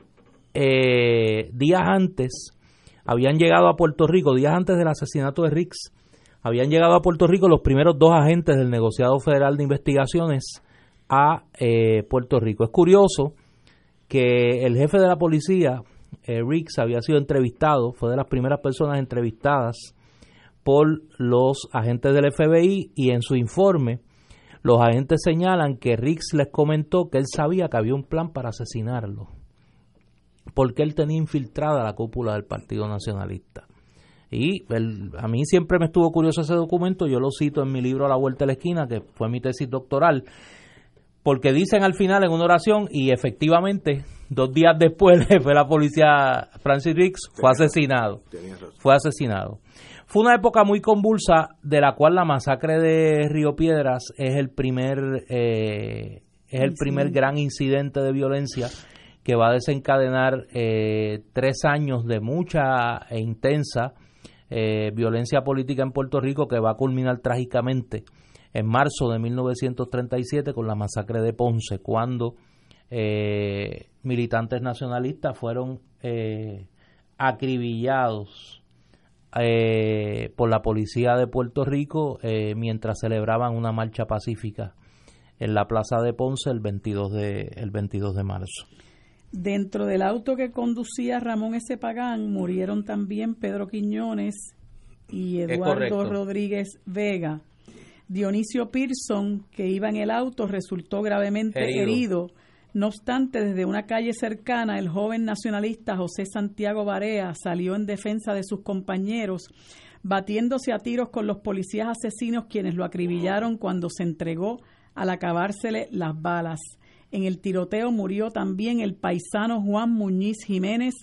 eh, días antes habían llegado a Puerto Rico, días antes del asesinato de Rix, habían llegado a Puerto Rico los primeros dos agentes del negociado federal de investigaciones a eh, Puerto Rico. Es curioso que el jefe de la policía, eh, Rix, había sido entrevistado, fue de las primeras personas entrevistadas por los agentes del FBI y en su informe los agentes señalan que Rix les comentó que él sabía que había un plan para asesinarlo porque él tenía infiltrada la cúpula del Partido Nacionalista. Y a mí siempre me estuvo curioso ese documento, yo lo cito en mi libro A la Vuelta de la Esquina, que fue mi tesis doctoral, porque dicen al final en una oración y efectivamente dos días después fue la policía Francis Riggs fue asesinado fue asesinado fue una época muy convulsa de la cual la masacre de Río Piedras es el primer eh, es el primer gran incidente de violencia que va a desencadenar eh, tres años de mucha e intensa eh, violencia política en Puerto Rico que va a culminar trágicamente en marzo de 1937 con la masacre de Ponce, cuando militantes nacionalistas fueron acribillados eh, por la policía de Puerto Rico eh, mientras celebraban una marcha pacífica en la plaza de Ponce el 22 de, el 22 de marzo. Dentro del auto que conducía Ramón S. Pagán murieron también Pedro Quiñones y Eduardo Rodríguez Vega. Dionisio Pearson, que iba en el auto, resultó gravemente herido no obstante, desde una calle cercana, el joven nacionalista José Santiago Barea salió en defensa de sus compañeros, batiéndose a tiros con los policías asesinos quienes lo acribillaron cuando se entregó al acabársele las balas. En el tiroteo murió también el paisano Juan Muñiz Jiménez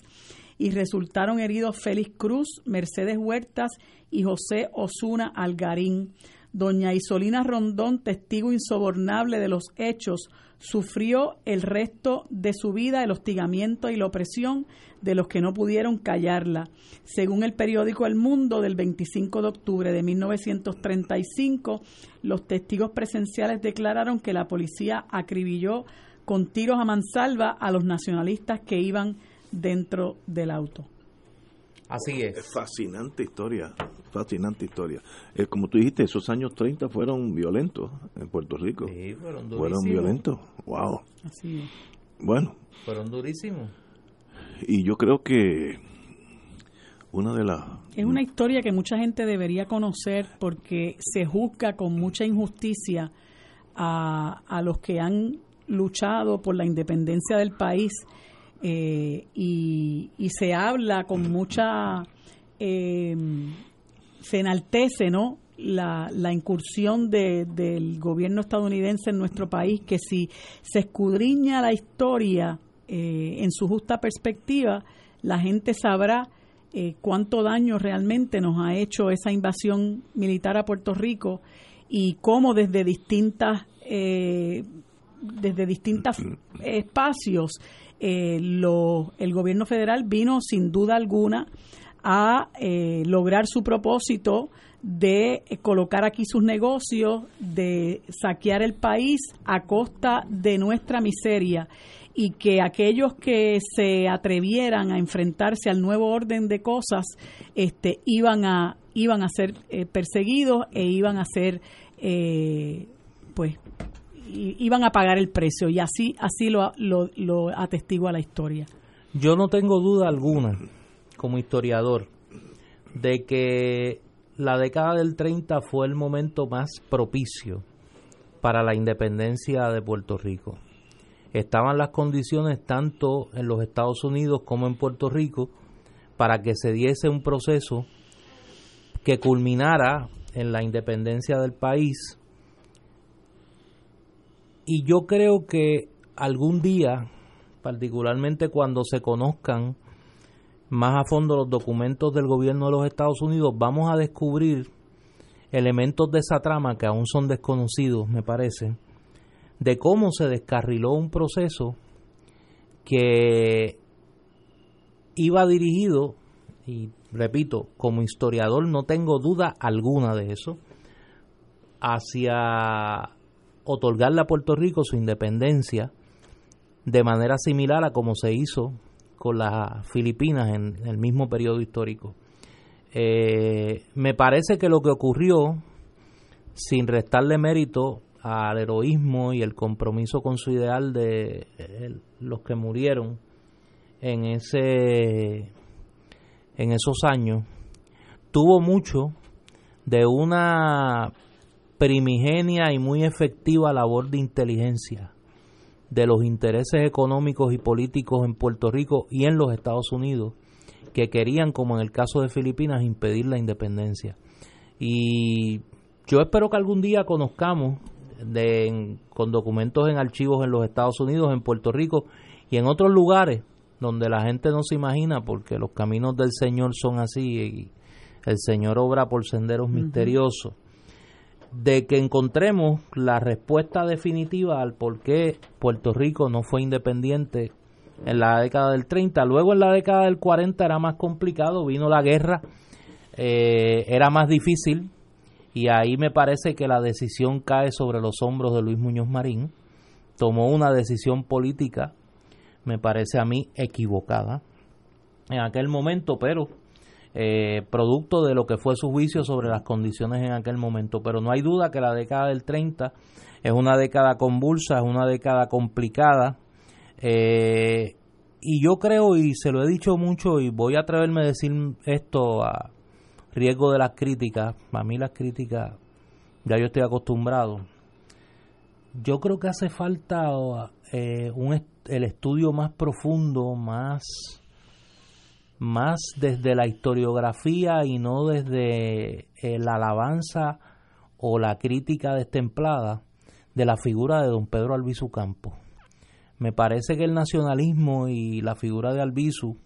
y resultaron heridos Félix Cruz, Mercedes Huertas y José Osuna Algarín. Doña Isolina Rondón, testigo insobornable de los hechos, sufrió el resto de su vida el hostigamiento y la opresión de los que no pudieron callarla. Según el periódico El Mundo del 25 de octubre de 1935, los testigos presenciales declararon que la policía acribilló con tiros a mansalva a los nacionalistas que iban dentro del auto. Así es. Fascinante historia, fascinante historia. Eh, como tú dijiste, esos años 30 fueron violentos en Puerto Rico. Sí, fueron durísimos. Fueron violentos, wow. Así es. Bueno. Fueron durísimos. Y yo creo que una de las... Es una historia que mucha gente debería conocer porque se juzga con mucha injusticia a, a los que han luchado por la independencia del país eh, y, se habla con mucha, eh, se enaltece, ¿no? La, la incursión de, del gobierno estadounidense en nuestro país, que si se escudriña la historia eh, en su justa perspectiva, la gente sabrá cuánto daño realmente nos ha hecho esa invasión militar a Puerto Rico y cómo desde distintas desde distintos espacios eh, lo, el gobierno federal vino sin duda alguna a eh, lograr su propósito de eh, colocar aquí sus negocios, de saquear el país a costa de nuestra miseria y que aquellos que se atrevieran a enfrentarse al nuevo orden de cosas este, iban a iban a ser perseguidos e iban a ser pues iban a pagar el precio y así así lo, lo, lo atestigua la historia. Yo no tengo duda alguna, como historiador, de que la década del 30 fue el momento más propicio para la independencia de Puerto Rico. Estaban las condiciones tanto en los Estados Unidos como en Puerto Rico para que se diese un proceso que culminara en la independencia del país y yo creo que algún día, particularmente cuando se conozcan más a fondo los documentos del gobierno de los Estados Unidos, vamos a descubrir elementos de esa trama que aún son desconocidos, me parece, de cómo se descarriló un proceso que iba dirigido, y repito, como historiador no tengo duda alguna de eso, hacia otorgarle a Puerto Rico su independencia de manera similar a como se hizo con las Filipinas en, el mismo periodo histórico. Eh, me parece que lo que ocurrió, sin restarle mérito al heroísmo y el compromiso con su ideal de eh, los que murieron en ese en esos años tuvo mucho de una primigenia y muy efectiva labor de inteligencia de los intereses económicos y políticos en Puerto Rico y en los Estados Unidos que querían, como en el caso de Filipinas, impedir la independencia. Y yo espero que algún día conozcamos de, con documentos en archivos en los Estados Unidos, en Puerto Rico y en otros lugares donde la gente no se imagina porque los caminos del Señor son así y el Señor obra por senderos misteriosos, de que encontremos la respuesta definitiva al por qué Puerto Rico no fue independiente en la década del 30. Luego en la década del 40 era más complicado, vino la guerra, eh, era más difícil y ahí me parece que la decisión cae sobre los hombros de Luis Muñoz Marín. Tomó una decisión política, me parece a mí equivocada en aquel momento, pero eh, producto de lo que fue su juicio sobre las condiciones en aquel momento. Pero no hay duda que la década del 30 es una década convulsa, es una década complicada. Eh, y yo creo, y se lo he dicho mucho, y voy a atreverme a decir esto a riesgo de las críticas, a mí las críticas ya yo estoy acostumbrado. Yo creo que hace falta eh, un, el estudio más profundo, más más desde la historiografía y no desde eh, la alabanza o la crítica destemplada de la figura de don Pedro Albizu Campo. Me parece que el nacionalismo y la figura de Albizu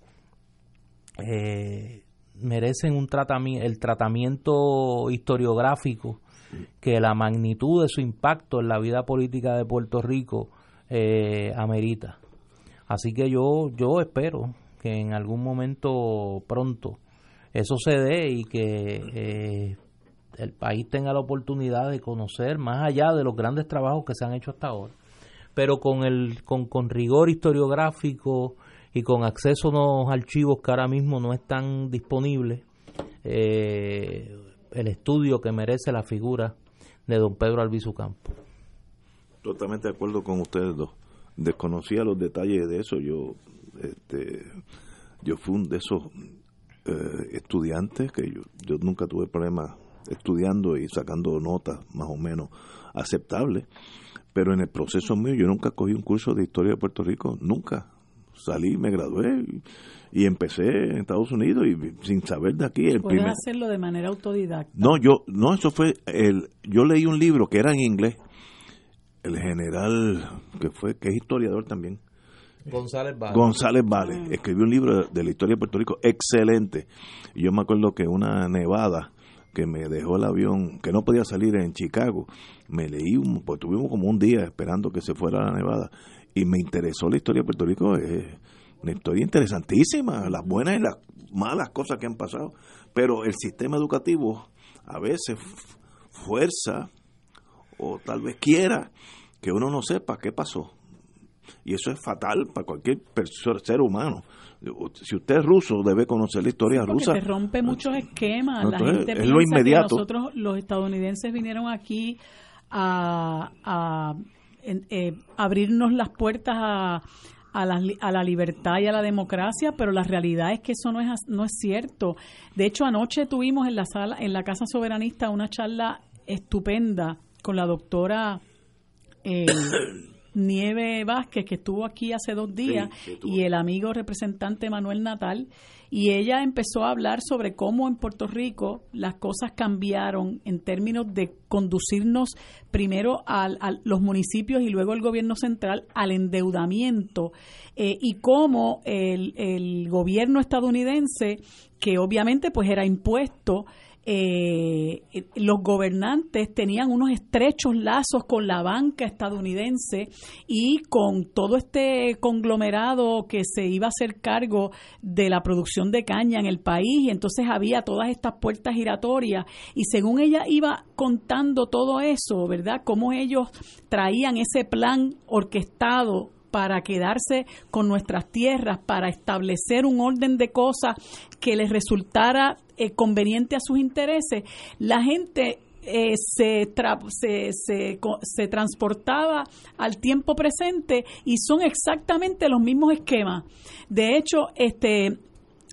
eh, merecen un tratamiento, el tratamiento historiográfico que la magnitud de su impacto en la vida política de Puerto Rico eh, amerita. Así que yo, yo espero que en algún momento pronto eso se dé y que eh, el país tenga la oportunidad de conocer más allá de los grandes trabajos que se han hecho hasta ahora, pero con el con, con rigor historiográfico y con acceso a los archivos que ahora mismo no están disponibles, eh, el estudio que merece la figura de don Pedro Albizu Campo. Totalmente de acuerdo con ustedes dos. Desconocía los detalles de eso. Yo este, yo fui un de esos eh, estudiantes que yo, yo nunca tuve problemas estudiando y sacando notas más o menos aceptables, pero en el proceso mío yo nunca cogí un curso de historia de Puerto Rico, nunca. Salí, me gradué y, empecé en Estados Unidos y sin saber de aquí. El ¿Puedes hacerlo de manera autodidacta? No, yo, no, eso fue, el, yo leí un libro que era en inglés, el general, que fue, que es historiador también, González Vale. González Vale. Ah. Escribió un libro de la historia de Puerto Rico excelente. Y yo me acuerdo que una nevada que me dejó el avión, que no podía salir en Chicago, me leí, un, pues tuvimos como un día esperando que se fuera la nevada. Y me interesó la historia de Puerto Rico. Es una historia interesantísima, las buenas y las malas cosas que han pasado. Pero el sistema educativo a veces fuerza o tal vez quiera que uno no sepa qué pasó y eso es fatal para cualquier ser humano. Si usted es ruso, debe conocer la historia rusa. Se rompe muchos esquemas. la gente es lo inmediato. nosotros, los estadounidenses, vinieron aquí a, eh, abrirnos las puertas a, a la, a la, libertad y a la democracia, pero la realidad es que eso no es no es cierto. De hecho, anoche tuvimos en la sala en la Casa Soberanista una charla estupenda con la doctora eh, Nieve Vázquez, que estuvo aquí hace dos días, y el amigo representante Manuel Natal, y ella empezó a hablar sobre cómo en Puerto Rico las cosas cambiaron en términos de conducirnos primero a, los municipios y luego el gobierno central al endeudamiento, eh, y cómo el, el gobierno estadounidense, que obviamente pues era impuesto, eh, los gobernantes tenían unos estrechos lazos con la banca estadounidense y con todo este conglomerado que se iba a hacer cargo de la producción de caña en el país y entonces había todas estas puertas giratorias y según ella iba contando todo eso, ¿verdad? Cómo ellos traían ese plan orquestado para quedarse con nuestras tierras, para establecer un orden de cosas que les resultara eh, conveniente a sus intereses, la gente eh, se, se, se, transportaba al tiempo presente y son exactamente los mismos esquemas. De hecho, este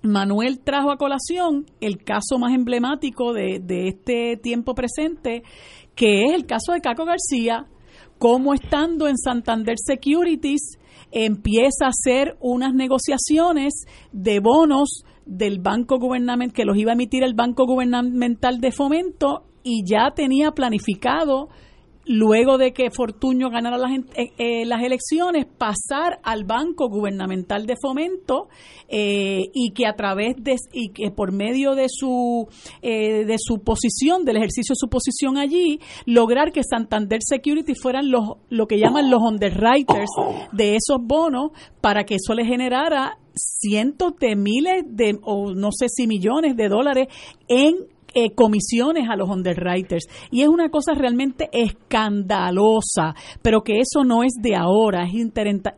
Manuel trajo a colación el caso más emblemático de, de este tiempo presente, que es el caso de Caco García, como estando en Santander Securities empieza a hacer unas negociaciones de bonos del banco gubernamental que los iba a emitir el banco gubernamental de fomento y ya tenía planificado luego de que Fortuño ganara las, eh, eh, las elecciones, pasar al Banco Gubernamental de Fomento eh, y que a través de, y que por medio de su, de su posición, del ejercicio de su posición allí, lograr que Santander Security fueran los, lo que llaman los underwriters de esos bonos para que eso le generara cientos de miles de, o no sé si millones de dólares en eh, comisiones a los underwriters. Y es una cosa realmente escandalosa, pero que eso no es de ahora. Es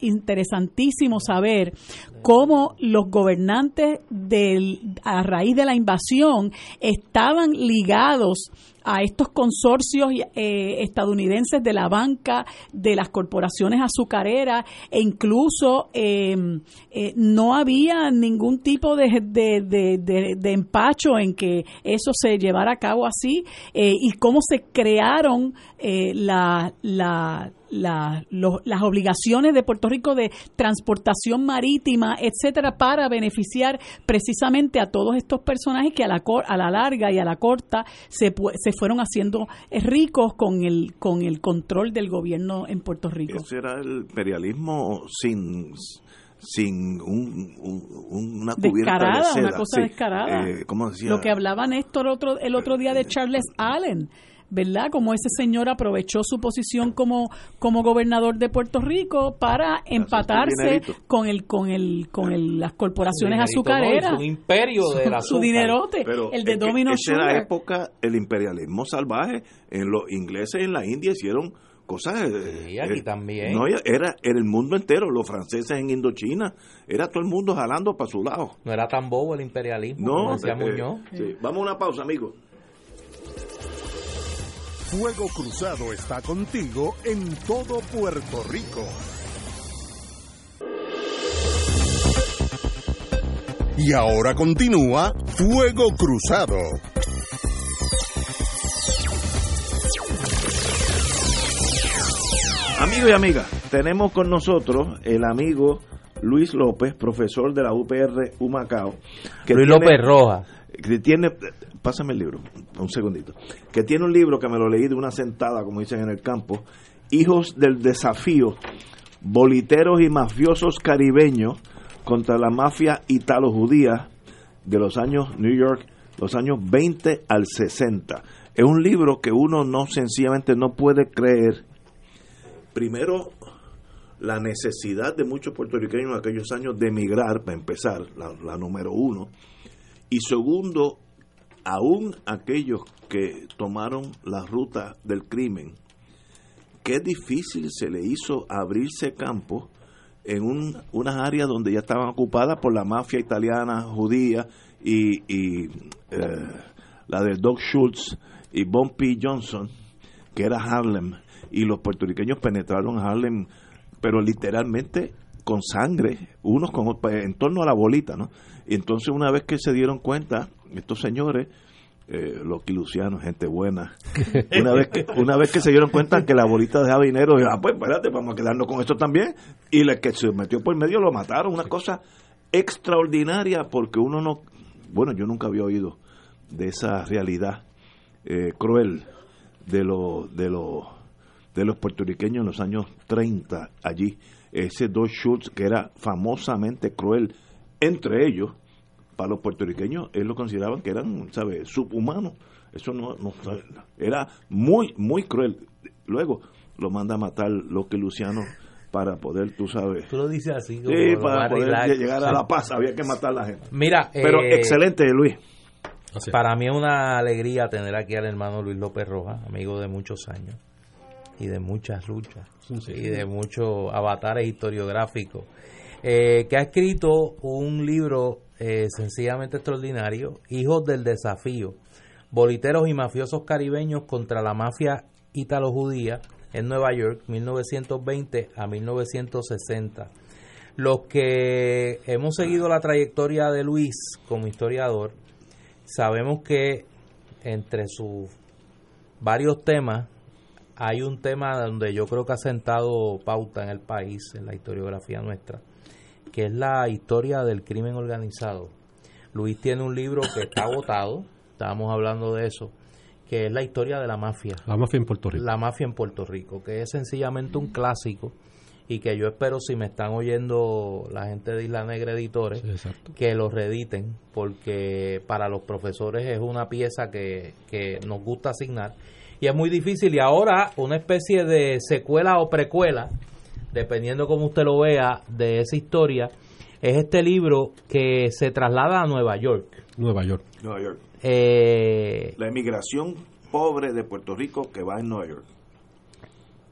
interesantísimo saber cómo los gobernantes del, a raíz de la invasión estaban ligados a estos consorcios eh, estadounidenses de la banca, de las corporaciones azucareras e incluso em, eh, no había ningún tipo de, de, empacho en que eso se llevara a cabo así eh, y cómo se crearon la, la, las obligaciones de Puerto Rico de transportación marítima, etcétera, para beneficiar precisamente a todos estos personajes que a la, a la larga y a la corta se, se fueron haciendo ricos con el, con el control del gobierno en Puerto Rico. Ese era el imperialismo sin sin un, una descarada, una cosa descarada. Eh, Lo que hablaba Néstor otro, el otro día de Charles Allen, ¿verdad? Como ese señor aprovechó su posición como, como gobernador de Puerto Rico para empatarse con el con el con el, las corporaciones azucareras. su imperio de la su dinerote, el de Domino Esa era época el imperialismo salvaje. En los ingleses en la India hicieron cosas eh, sí, aquí eh, también. no era, era el mundo entero los franceses en Indochina era todo el mundo jalando para su lado. No era tan bobo el imperialismo no eh, vamos a una pausa amigos Fuego Cruzado está contigo en todo Puerto Rico. Y ahora continúa Fuego Cruzado. Amigos y amigas, tenemos con nosotros el amigo Luis López, profesor de la UPR Humacao. Luis López Roja. Que tiene, pásame el libro, un segundito, que tiene un libro que me lo leí de una sentada, como dicen en el campo, Hijos del Desafío, boliteros y mafiosos caribeños contra la mafia italo-judía de los años New York, los años 20 al 60. Es un libro que uno no sencillamente no puede creer. Primero, la necesidad de muchos puertorriqueños en aquellos años de emigrar, para empezar, la, la número uno. Y segundo, aún aquellos que tomaron la ruta del crimen, qué difícil se le hizo abrirse campo en un, unas áreas donde ya estaban ocupadas por la mafia italiana, judía y, y eh, la de Doug Schultz y Bumpy Johnson, que era Harlem, y los puertorriqueños penetraron Harlem, pero literalmente con sangre, unos con, en torno a la bolita, ¿no? Y entonces una vez que se dieron cuenta, estos señores, eh, los quilucianos, gente buena, una vez, que, una vez que se dieron cuenta que la bolita dejaba dinero, ah, pues espérate, vamos a quedarnos con esto también, y el que se metió por medio lo mataron, una cosa extraordinaria, porque uno no, bueno, yo nunca había oído de esa realidad eh, cruel de, lo, de, lo, de los puertorriqueños en los años 30 allí, ese dos Schultz que era famosamente cruel entre ellos, para los puertorriqueños, ellos lo consideraban que eran, ¿sabes?, subhumanos. Eso no, era muy, muy cruel. Luego lo manda a matar lo que Luciano para poder, tú sabes. Tú lo dices así. sí, para poder llegar a la paz había que matar a la gente. Mira, pero eh, excelente, Luis. Para mí es una alegría tener aquí al hermano Luis López Rojas, amigo de muchos años y de muchas luchas y de muchos avatares historiográficos, eh, que ha escrito un libro eh, sencillamente extraordinario, Hijos del Desafío, boliteros y mafiosos caribeños contra la mafia ítalo-judía en Nueva York, 1920 a 1960. Los que hemos seguido la trayectoria de Luis como historiador, sabemos que entre sus varios temas hay un tema donde yo creo que ha sentado pauta en el país, en la historiografía nuestra, que es la historia del crimen organizado. Luis tiene un libro que está agotado, estábamos hablando de eso, que es la historia de la mafia. La mafia en Puerto Rico. La mafia en Puerto Rico, que es sencillamente un clásico y que yo espero si me están oyendo la gente de Isla Negra Editores que lo reediten porque para los profesores es una pieza que, que nos gusta asignar y es muy difícil y ahora una especie de secuela o precuela dependiendo como usted lo vea de esa historia es este libro que se traslada a Nueva York. Nueva York. Nueva York. Eh, la emigración pobre de Puerto Rico que va en Nueva York.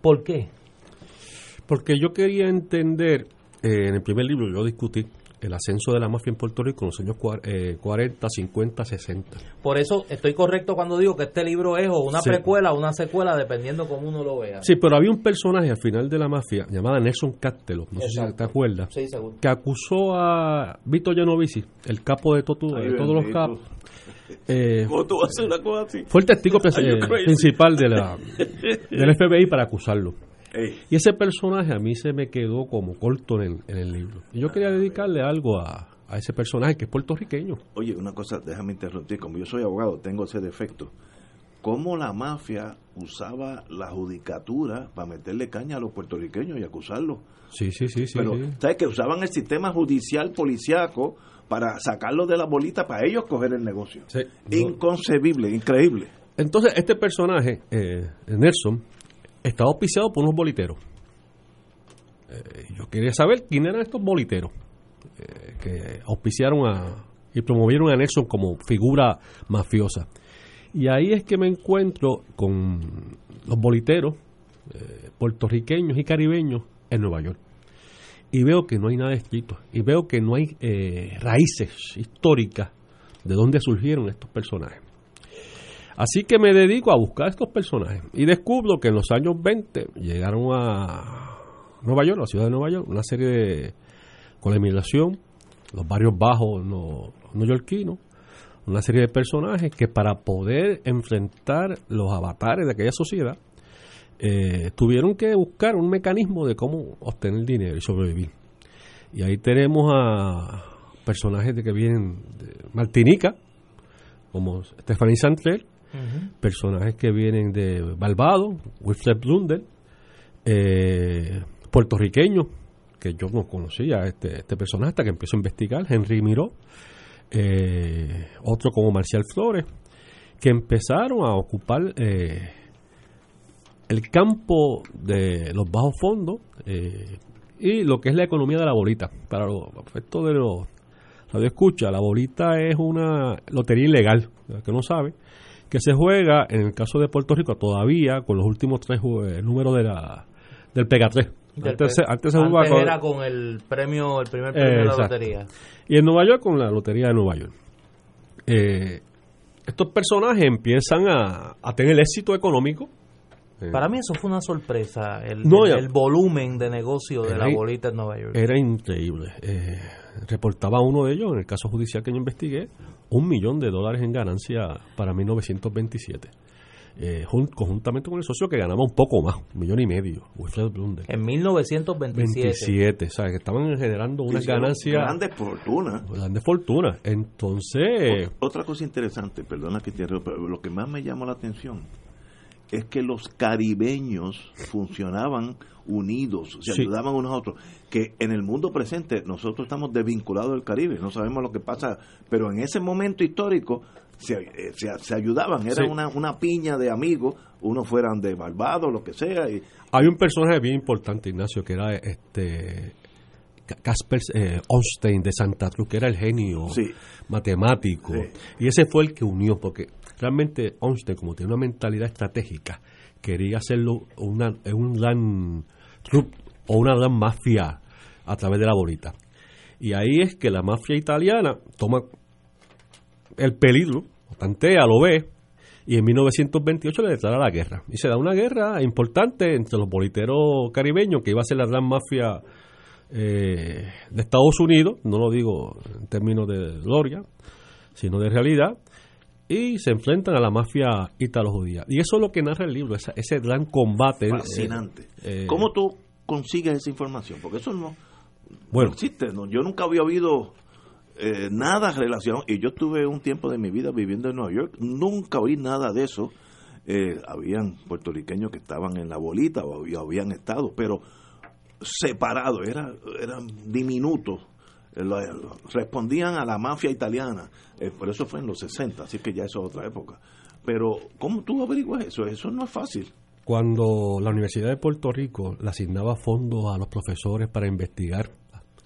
¿por qué? Porque yo quería entender, eh, en el primer libro yo discutí el ascenso de la mafia en Puerto Rico en los años 40, 50, 60. Por eso estoy correcto cuando digo que este libro es o una precuela o una secuela, dependiendo cómo uno lo vea. Sí, pero había un personaje al final de la mafia llamado Nelson Castelo, no sé si te acuerdas, que acusó a Vito Genovisi, el capo de, todos los capos. Eh, una cosa así? Fue el testigo eh, principal de la, del FBI para acusarlo. Y ese personaje a mí se me quedó como corto en el, libro. Y yo quería dedicarle algo a, ese personaje que es puertorriqueño. Oye, una cosa, déjame interrumpir. Como yo soy abogado, tengo ese defecto. ¿Cómo la mafia usaba la judicatura para meterle caña a los puertorriqueños y acusarlos? Sí, sí, sí, sí. Pero, ¿sabes? Que usaban el sistema judicial policiaco para sacarlo de la bolita para ellos coger el negocio. Inconcebible, increíble. Entonces, este personaje, eh, Nelson, estaba auspiciado por unos boliteros. Eh, yo quería saber quién eran estos boliteros eh, que auspiciaron a, y promovieron a Nelson como figura mafiosa. Y ahí es que me encuentro con los boliteros eh, puertorriqueños y caribeños en Nueva York. Y veo que no hay nada escrito. Y veo que no hay raíces históricas de dónde surgieron estos personajes. Así que me dedico a buscar estos personajes y descubro que en los años 20 llegaron a Nueva York, la ciudad de Nueva York, una serie de, con la inmigración, los barrios bajos no, neoyorquinos, una serie de personajes que para poder enfrentar los avatares de aquella sociedad, eh, tuvieron que buscar un mecanismo de cómo obtener dinero y sobrevivir. Y ahí tenemos a personajes de que vienen de Martinica, como Stephanie Santrell, personajes que vienen de Barbados, Wilfred Blunder, eh, puertorriqueños, que yo no conocía este, este personaje hasta que empezó a investigar, Henry Miró, eh, otro como Marcial Flores, que empezaron a ocupar eh, el campo de los bajos fondos eh, y lo que es la economía de la bolita. Para los efectos de los radio escucha, la bolita es una lotería ilegal, que no sabe, que se juega, en el caso de Puerto Rico, todavía con los últimos tres eh, números de la, del Pega 3. Antes, se jugaba con, era con el premio, el primer premio de la lotería. Y en Nueva York con la lotería de Nueva York. Eh, estos personajes empiezan a, a tener éxito económico. Eh, Para mí eso fue una sorpresa, el, el, volumen de negocio de la bolita en Nueva York. Era increíble. reportaba uno de ellos, en el caso judicial que yo investigué, un millón de dólares en ganancia para 1927. Eh, conjuntamente con el socio que ganaba un poco más, un millón y medio, Wilfred Blunder. En 1927. 27, ¿sabes? Que estaban generando unas ganancias. Grandes fortunas. Grandes fortunas. Entonces. Otra cosa interesante, perdona que te pero lo que más me llamó la atención es que los caribeños funcionaban unidos, se ayudaban unos a otros, que en el mundo presente nosotros estamos desvinculados del Caribe, no sabemos lo que pasa, pero en ese momento histórico se, eh, se, ayudaban, era una, una piña de amigos, unos fueran de Barbados, lo que sea. Y, Hay un personaje bien importante, Ignacio, que era este Casper eh, de Santa Cruz, que era el genio matemático. Y ese fue el que unió, porque realmente Einstein, como tiene una mentalidad estratégica, quería hacerlo una, un gran o una gran mafia a través de la bolita. Y ahí es que la mafia italiana toma el peligro, tantea, lo ve, y en 1928 le declara la guerra. Y se da una guerra importante entre los boliteros caribeños, que iba a ser la gran mafia eh, de Estados Unidos, no lo digo en términos de gloria, sino de realidad, y se enfrentan a la mafia italo-judía. Y eso es lo que narra el libro, ese, ese gran combate. Eh, Fascinante. Eh, ¿Cómo tú consigues esa información? Porque eso no, bueno, existe. Yo nunca había oído eh, nada relacionado, y yo tuve un tiempo de mi vida viviendo en Nueva York, nunca oí nada de eso. eh, habían puertorriqueños que estaban en la bolita o habían estado, pero separados, era, eran diminutos, eh, respondían a la mafia italiana, eh, por eso fue en los 60, así que ya eso es otra época. Pero, ¿cómo tú averiguas eso? Eso no es fácil. Cuando la Universidad de Puerto Rico le asignaba fondos a los profesores para investigar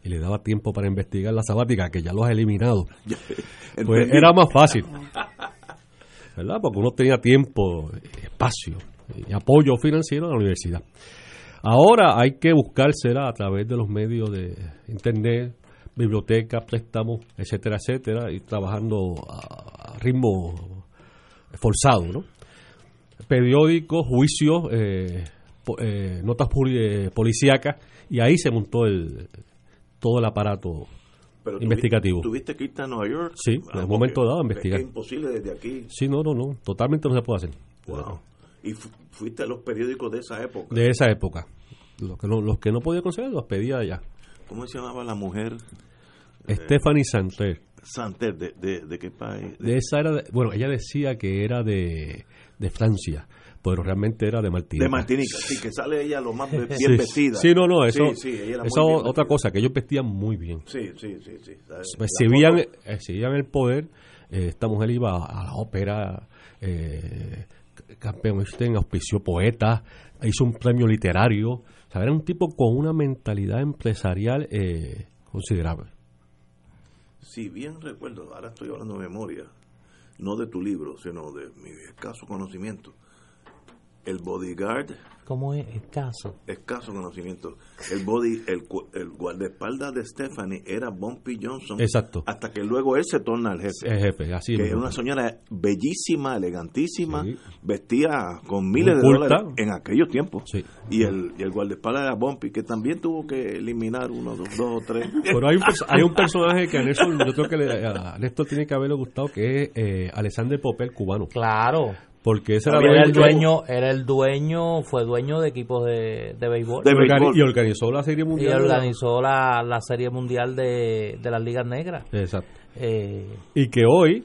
y le daba tiempo para investigar la sabática, que ya lo has eliminado, pues era más fácil. ¿Verdad? Porque uno tenía tiempo, espacio y apoyo financiero a la universidad. Ahora hay que buscársela a través de los medios de internet, bibliotecas, préstamos, etcétera, etcétera, y trabajando a ritmo forzado, ¿no? Periódicos, juicios, eh, eh, notas eh, policíacas, y ahí se montó el todo el aparato investigativo. ¿Tuviste que irte a Nueva York? Sí, en un momento dado a investigar. Es imposible desde aquí. Sí, no, no, no, totalmente no se puede hacer. Wow. ¿Y fuiste a los periódicos de esa época? De esa época. Los que no, los que no podía conseguir los pedía allá. ¿Cómo se llamaba la mujer? Stephanie Santer. Santer, ¿de, de, qué país? De, esa era, bueno, ella decía que era de, de Francia pero realmente era de Martinica. De Martinica, sí, que sale ella lo más bien vestida. Sí, no, no, eso, sí, eso otra cosa, que ellos vestían muy bien. Sí, sí, sí. sí. Veían, eh, el poder, eh, esta mujer iba a la ópera, eh, campeón Einstein auspició poetas, hizo un premio literario, era un tipo con una mentalidad empresarial eh, considerable. Si bien recuerdo, ahora estoy hablando de memoria, no de tu libro, sino de mi escaso conocimiento, el bodyguard ¿Cómo es? Escaso. Escaso conocimiento. El body, el, el guardaespaldas de Stephanie era Bumpy Johnson. Exacto. Hasta que luego él se torna el jefe. El jefe, así Que es una señora bellísima, elegantísima, vestía con miles de dólares en aquellos tiempos. Sí. Y el, y el guardaespaldas era Bumpy, que también tuvo que eliminar uno, dos, dos o tres. Pero hay un, hay un personaje que a Néstor, yo creo que le, a Néstor tiene que haberle gustado, que es eh, Alexander Popel, cubano. Claro porque ese era, el dueño, era el dueño, fue dueño de equipos de, de, béisbol. Y organizó la Serie Mundial. Y organizó la, la Serie Mundial de, de las Ligas Negras. Exacto. Eh, y que hoy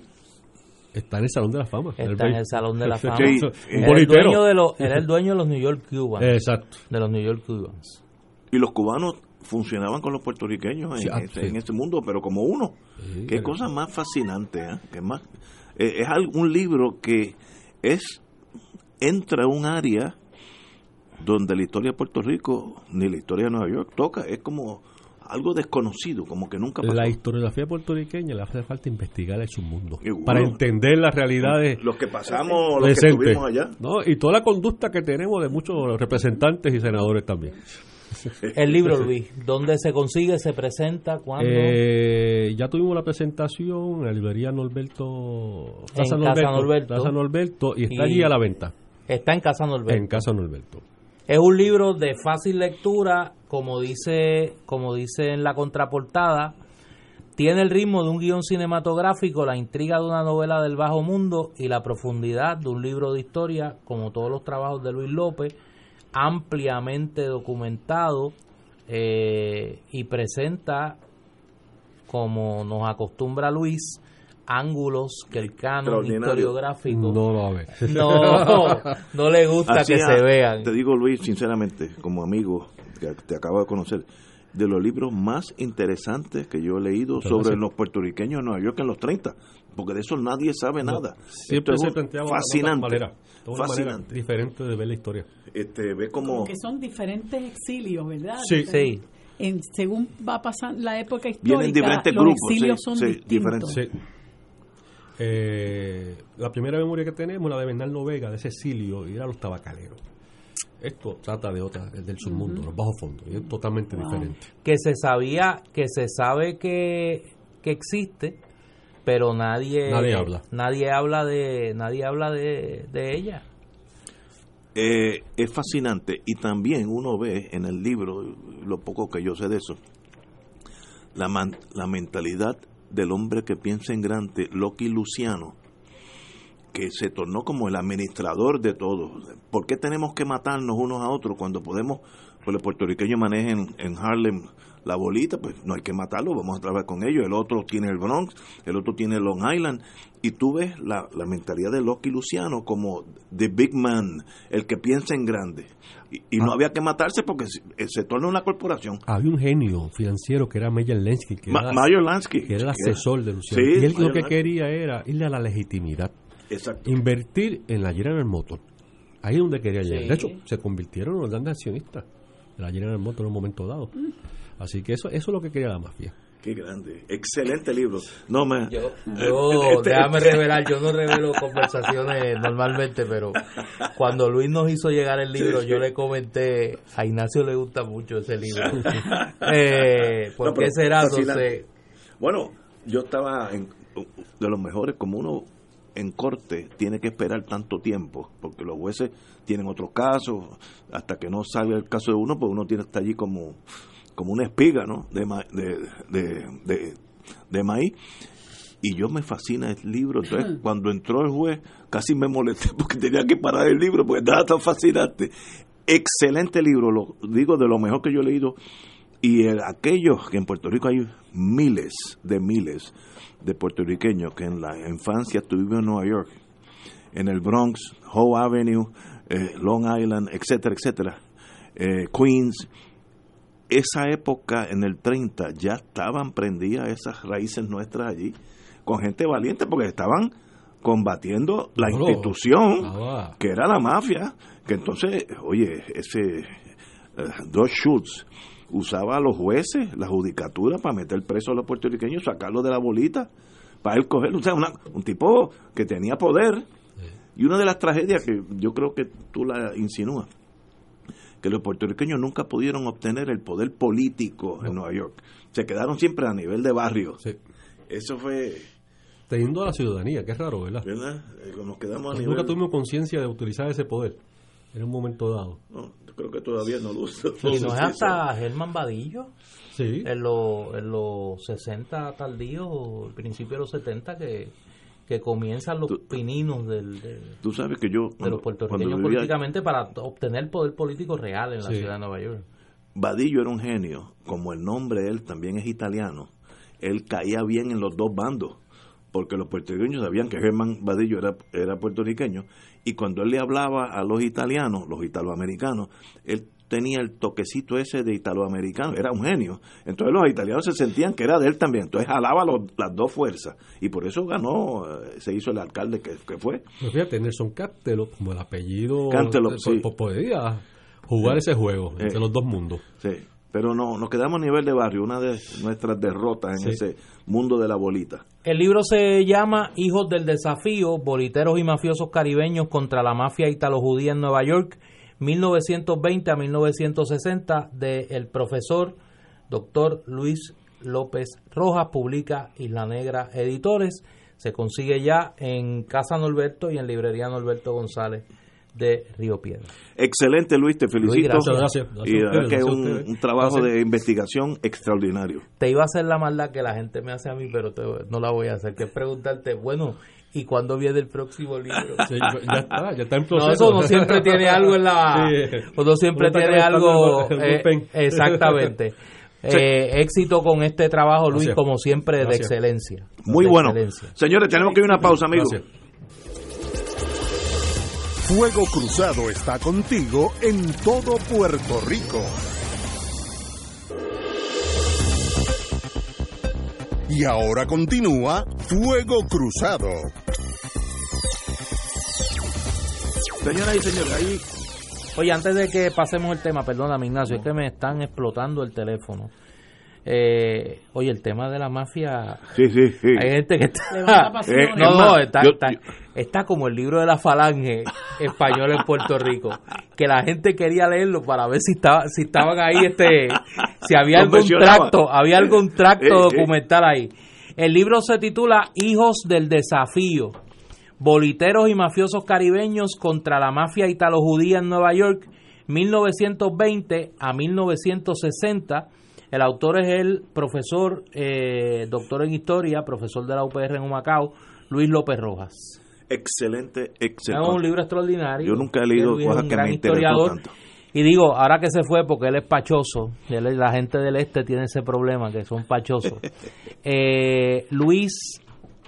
está en el Salón de la Fama. Está en el Salón de la Fama. era, el dueño de los, era el dueño de los New York Cubans. Exacto. De los New York Cubans. Y los cubanos funcionaban con los puertorriqueños en, este, en este mundo, pero como uno. Qué cosa más fascinante, ¿eh? Que más, eh, es un libro que es entra un área donde la historia de Puerto Rico ni la historia de Nueva York toca, es como algo desconocido, como que nunca pasó. La historiografía puertorriqueña le hace falta investigar en su mundo para entender las realidades. Los que pasamos, los que estuvimos allá. ¿no? Y toda la conducta que tenemos de muchos representantes y senadores también. El libro, Luis, ¿dónde se consigue? ¿Se presenta? ¿Cuándo? Eh, ya tuvimos la presentación en la librería Norberto. Casa, Norberto, Casa Norberto. y está allí a la venta. Está en Casa Norberto. En Casa Norberto. Es un libro de fácil lectura, como dice, como dice en la contraportada. Tiene el ritmo de un guion cinematográfico, la intriga de una novela del bajo mundo y la profundidad de un libro de historia, como todos los trabajos de Luis López ampliamente documentado eh, y presenta, como nos acostumbra Luis, ángulos que el canon historiográfico no, no, le gusta que se vean. Te digo, Luis, sinceramente, como amigo que te acabo de conocer, de los libros más interesantes que yo he leído sobre los puertorriqueños en Nueva York en los 30, porque de eso nadie sabe nada. Siempre se planteaba fascinante, fascinante. diferente de ver la historia. Este, ve como... que son diferentes exilios, ¿verdad? Sí. sí. En, según va pasando la época histórica, Vienen diferentes los grupos, exilios son diferentes. Eh, la primera memoria que tenemos, la de Bernardo Vega, de ese exilio, y era los tabacaleros. Esto trata de otra, del submundo, los bajos fondos, y es totalmente diferente. Que se sabía, que se sabe que, que existe, pero nadie, nadie habla, nadie habla de, nadie habla de, de ella. Eh, es fascinante y también uno ve en el libro, lo poco que yo sé de eso, la, la mentalidad del hombre que piensa en grande, Loki Luciano, que se tornó como el administrador de todo. ¿Por qué tenemos que matarnos unos a otros cuando podemos, pues los puertorriqueños manejen en Harlem la bolita, pues no hay que matarlo, vamos a trabajar con ellos. El otro tiene el Bronx, el otro tiene Long Island. Y tú ves la, la mentalidad de Loki Luciano como the big man, el que piensa en grande. Y, no ah. había que matarse porque se, torna una corporación. Había un genio financiero que era Mayer Lansky, que, era, Lansky, que era el asesor de Luciano. y él lo que quería era irle a la legitimidad. Invertir en la General Motors. Ahí es donde quería llegar. De hecho, se convirtieron en los grandes accionistas de la General Motors en un momento dado. Mm. Así que eso, eso es lo que quería la mafia. Qué grande, excelente libro. No me, yo, yo este, déjame revelar, yo no revelo conversaciones normalmente, pero cuando Luis nos hizo llegar el libro, yo le comenté, a Ignacio le gusta mucho ese libro. eh, ¿Por qué será? Bueno, yo estaba en, de los mejores, como uno en corte tiene que esperar tanto tiempo, porque los jueces tienen otros casos, hasta que no salga el caso de uno, pues uno tiene estar allí como como una espiga ¿no? de, de, de, maíz. Y yo me fascina el libro. Entonces, cuando entró el juez, casi me molesté porque tenía que parar el libro, porque estaba tan fascinante. Excelente libro, lo digo de lo mejor que yo he leído. Y aquellos que en Puerto Rico hay miles de miles de puertorriqueños que en la infancia estuvieron en Nueva York, en el Bronx, Howe Avenue, eh, Long Island, etcétera, etcétera, eh, Queens, esa época, en el 30, ya estaban prendidas esas raíces nuestras allí, con gente valiente, porque estaban combatiendo la institución, que era la mafia, que entonces, oye, ese uh, Schultz usaba a los jueces, la judicatura, para meter preso a los puertorriqueños, sacarlos de la bolita, para él coger, o sea, un tipo que tenía poder. Y una de las tragedias que yo creo que tú la insinúas, que los puertorriqueños nunca pudieron obtener el poder político en Nueva York. Se quedaron siempre a nivel de barrio. Eso fue... Teniendo a la ciudadanía, que es raro, ¿verdad? Eh, nos quedamos a nivel... Nunca tuvimos conciencia de utilizar ese poder en un momento dado. No, creo que todavía no lo usa. Y no es hasta Germán Vadillo. Sí. En, los en los 60 tardíos, principio de los 70, que que comienzan los pininos del, de, tú sabes que yo, de los puertorriqueños políticamente para obtener poder político real en la ciudad de Nueva York. Badillo era un genio, como el nombre de él también es italiano, él caía bien en los dos bandos, porque los puertorriqueños sabían que Germán Badillo era, era puertorriqueño, y cuando él le hablaba a los italianos, los italoamericanos, él tenía el toquecito ese de italoamericano, era un genio. Entonces los italianos se sentían que era de él también, entonces jalaba las dos fuerzas y por eso ganó, eh, se hizo el alcalde que, fue. Pero fíjate, Nelson Castelo, como el apellido, Cantelo, sí. podía jugar ese juego entre eh, los dos mundos. Sí, pero no, nos quedamos a nivel de barrio, una de nuestras derrotas en ese mundo de la bolita. El libro se llama Hijos del Desafío, boliteros y mafiosos caribeños contra la mafia italo-judía en Nueva York 1920 a 1960 del profesor doctor Luis López Rojas, publica Isla Negra Editores, se consigue ya en Casa Norberto y en Librería Norberto González de Río Piedra. Excelente Luis, te felicito. gracias, y que es un, trabajo de investigación extraordinario. Te iba a hacer la maldad que la gente me hace a mí, pero no la voy a hacer, que es preguntarte, bueno, ¿Y cuándo viene el próximo libro? ya está, ya está en proceso. No, eso no siempre tiene algo en la... Uno siempre tiene algo... Eh, exactamente. Eh, éxito con este trabajo, Luis, como siempre, de excelencia. Muy bueno. Señores, tenemos que ir a una pausa, amigos. Fuego Cruzado está contigo en todo Puerto Rico. Y ahora continúa Fuego Cruzado. Señoras y señores, ahí. Oye, antes de que pasemos el tema, perdóname Ignacio, es que me están explotando el teléfono. Eh, oye, el tema de la mafia. Sí, sí, sí. Hay gente que está. Eh, no, no, está, está, como el libro de la falange español en Puerto Rico. Que la gente quería leerlo para ver si estaba, si estaban ahí, este, si había algún tracto, había algún tracto eh, documental ahí. El libro se titula Hijos del Desafío. Boliteros y mafiosos caribeños contra la mafia italo-judía en Nueva York, 1920 a 1960 el autor es el profesor, eh, doctor en historia, profesor de la UPR en Humacao, Luis López Rojas. excelente, excelente. Es un libro extraordinario. Yo nunca he leído cosas que me historiador. tanto. Y digo, ahora que se fue, porque él es pachoso, la gente del este tiene ese problema, que son pachosos. Eh, Luis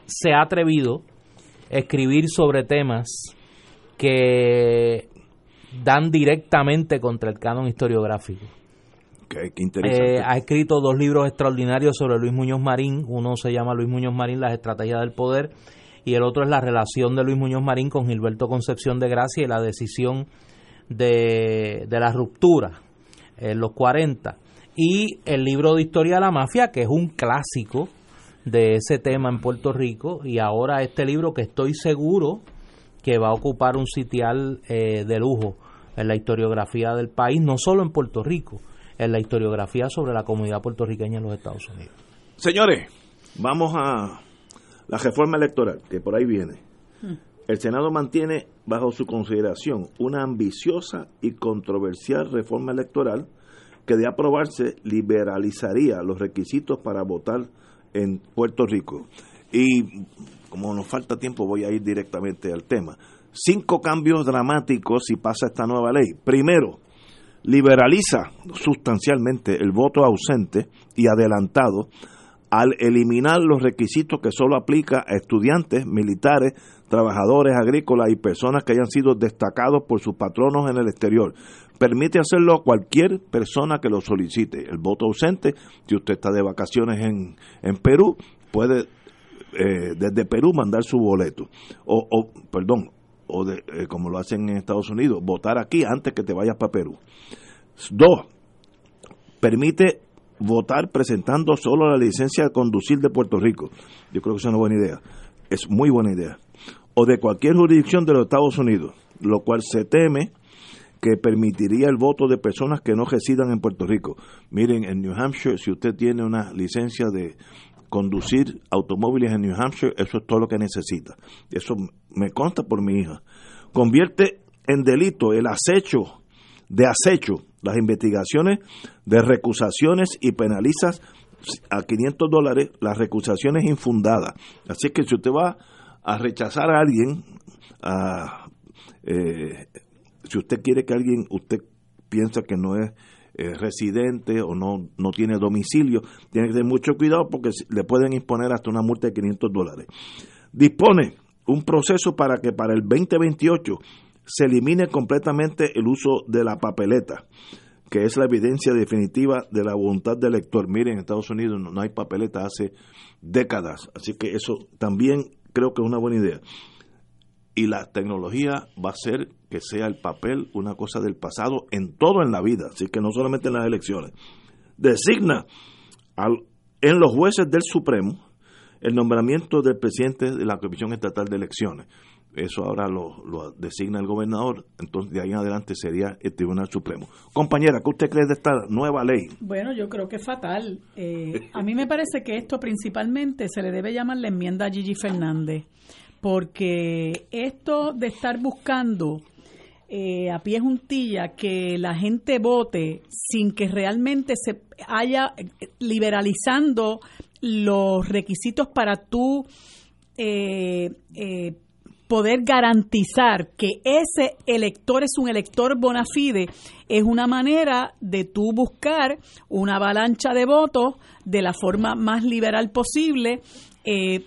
se ha atrevido a escribir sobre temas que dan directamente contra el canon historiográfico. Eh, ha escrito dos libros extraordinarios sobre Luis Muñoz Marín. Uno se llama Luis Muñoz Marín, las estrategias del poder, y el otro es la relación de Luis Muñoz Marín con Gilberto Concepción de Gracia y la decisión de, de la ruptura en los 40. Y el libro de historia de la mafia, que es un clásico de ese tema en Puerto Rico, y ahora este libro que estoy seguro que va a ocupar un sitial eh, de lujo en la historiografía del país, no solo en Puerto Rico, en la historiografía sobre la comunidad puertorriqueña en los Estados Unidos. Señores, vamos a la reforma electoral, que por ahí viene. Hmm. El Senado mantiene bajo su consideración una ambiciosa y controversial reforma electoral que de aprobarse liberalizaría los requisitos para votar en Puerto Rico. Y como nos falta tiempo voy a ir directamente al tema. Cinco cambios dramáticos si pasa esta nueva ley. Primero, liberaliza sustancialmente el voto ausente y adelantado al eliminar los requisitos que solo aplica a estudiantes, militares, trabajadores agrícolas y personas que hayan sido destacados por sus patronos en el exterior. Permite hacerlo a cualquier persona que lo solicite. El voto ausente, si usted está de vacaciones en, en Perú, puede eh, desde Perú mandar su boleto. O, o perdón, o de, eh, como lo hacen en Estados Unidos, votar aquí antes que te vayas para Perú. Dos, permite votar presentando solo la licencia de conducir de Puerto Rico. Yo creo que es una buena idea. Es muy buena idea. O de cualquier jurisdicción de los Estados Unidos, lo cual se teme que permitiría el voto de personas que no residan en Puerto Rico. Miren, en New Hampshire, si usted tiene una licencia de conducir automóviles en New Hampshire, eso es todo lo que necesita. Eso me consta por mi hija. Convierte en delito el acecho de acecho las investigaciones de recusaciones y penaliza a 500 dólares las recusaciones infundadas. Así que si usted va a rechazar a alguien, eh, si usted quiere que alguien, usted piensa que no es eh, residente o no, no tiene domicilio, tiene que tener mucho cuidado porque le pueden imponer hasta una multa de 500 dólares. Dispone un proceso para que para el 2028 se elimine completamente el uso de la papeleta, que es la evidencia definitiva de la voluntad del elector. Miren, en Estados Unidos no hay papeleta hace décadas, así que eso también creo que es una buena idea. Y la tecnología va a ser que sea el papel una cosa del pasado en todo en la vida, así que no solamente en las elecciones. Designa al, en los jueces del Supremo el nombramiento del presidente de la Comisión Estatal de Elecciones. Eso ahora lo, designa el gobernador, entonces de ahí en adelante sería el Tribunal Supremo. Compañera, ¿qué usted cree de esta nueva ley? Bueno, yo creo que es fatal. Eh, a mí me parece que esto principalmente se le debe llamar la enmienda a Gigi Fernández, porque esto de estar buscando eh, a pie juntilla que la gente vote sin que realmente se haya eh, liberalizando los requisitos para tú eh, poder garantizar que ese elector es un elector bona fide es una manera de tú buscar una avalancha de votos de la forma más liberal posible eh,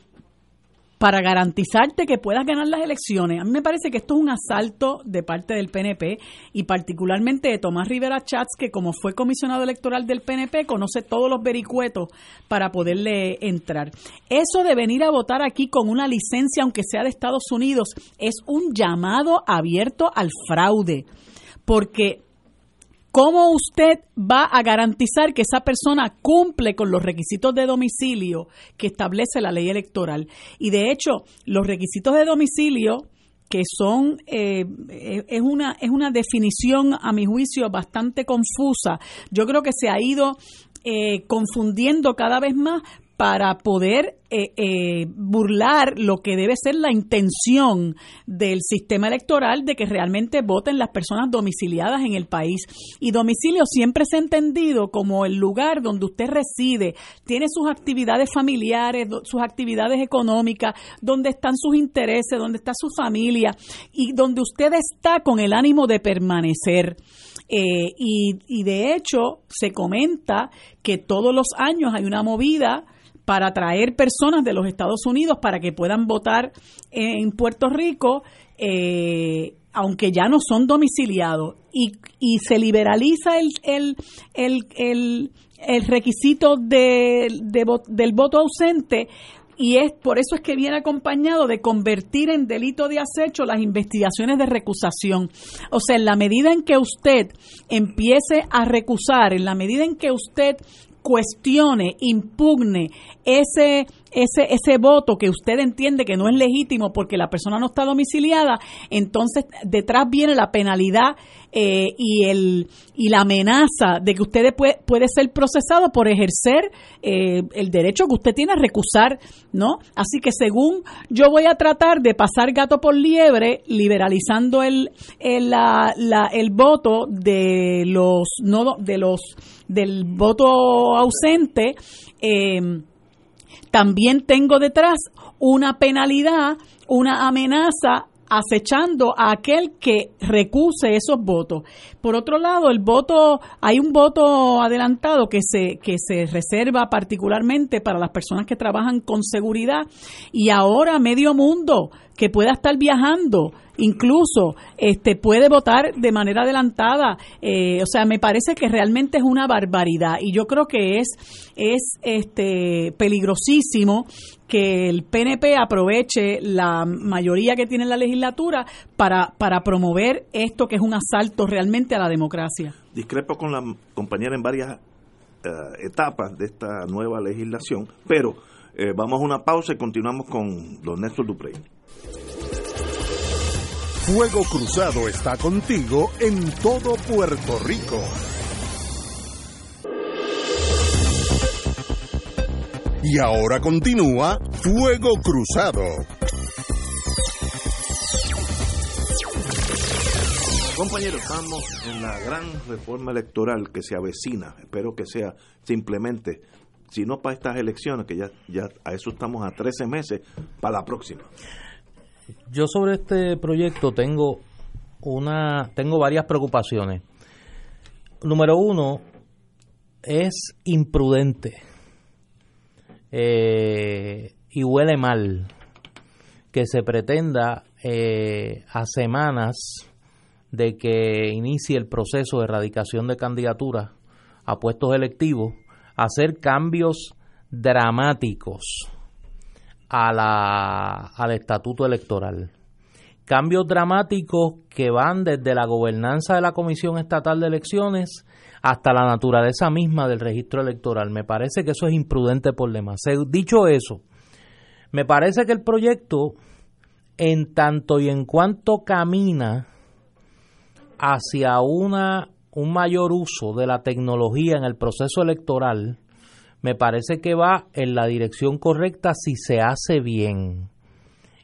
para garantizarte que puedas ganar las elecciones. A mí me parece que esto es un asalto de parte del PNP y particularmente de Tomás Rivera Chats, que como fue comisionado electoral del PNP, conoce todos los vericuetos para poderle entrar. Eso de venir a votar aquí con una licencia, aunque sea de Estados Unidos, es un llamado abierto al fraude. Porque ¿Cómo usted va a garantizar que esa persona cumple con los requisitos de domicilio que establece la ley electoral? Y de hecho, los requisitos de domicilio que son eh, es una es una definición a mi juicio bastante confusa. Yo creo que se ha ido eh, confundiendo cada vez más para poder eh, eh, burlar lo que debe ser la intención del sistema electoral de que realmente voten las personas domiciliadas en el país. Y domicilio siempre se ha entendido como el lugar donde usted reside, tiene sus actividades familiares, sus actividades económicas, donde están sus intereses, donde está su familia y donde usted está con el ánimo de permanecer. Eh, y, y de hecho se comenta que todos los años hay una movida para traer personas de los Estados Unidos para que puedan votar en Puerto Rico, eh, aunque ya no son domiciliados, y, y se liberaliza el, el, el, el, requisito de, del voto ausente y es por eso es que viene acompañado de convertir en delito de acecho las investigaciones de recusación. O sea, en la medida en que usted empiece a recusar, en la medida en que usted cuestione, impugne ese, ese, ese voto que usted entiende que no es legítimo porque la persona no está domiciliada, entonces detrás viene la penalidad eh, y, el, y la amenaza de que usted puede, puede ser procesado por ejercer eh, el derecho que usted tiene a recusar, ¿no? Así que según yo voy a tratar de pasar gato por liebre, liberalizando el, el, la, el voto de los, no, de los, del voto ausente, eh, también tengo detrás una penalidad, una amenaza acechando a aquel que recuse esos votos. Por otro lado, el voto, hay un voto adelantado que se, que se reserva particularmente para las personas que trabajan con seguridad y ahora medio mundo que pueda estar viajando incluso este puede votar de manera adelantada eh, o sea me parece que realmente es una barbaridad y yo creo que es es este peligrosísimo que el PNP aproveche la mayoría que tiene en la legislatura para, para promover esto que es un asalto realmente a la democracia. Discrepo con la compañera en varias eh, etapas de esta nueva legislación, pero eh, vamos a una pausa y continuamos con don Néstor Duprey. Fuego Cruzado está contigo en todo Puerto Rico. Y ahora continúa Fuego Cruzado. Compañeros, estamos en la gran reforma electoral que se avecina. Espero que sea simplemente, si no para estas elecciones, que ya, ya a eso estamos a 13 meses, para la próxima. Yo sobre este proyecto tengo una, tengo varias preocupaciones. Número uno, es imprudente eh, y huele mal que se pretenda eh, a semanas de que inicie el proceso de erradicación de candidaturas a puestos electivos, hacer cambios dramáticos a la, al estatuto electoral. Cambios dramáticos que van desde la gobernanza de la Comisión Estatal de Elecciones hasta la naturaleza misma del registro electoral. Me parece que eso es imprudente por demás. Dicho eso, me parece que el proyecto, en tanto y en cuanto camina hacia una, un mayor uso de la tecnología en el proceso electoral, me parece que va en la dirección correcta si se hace bien.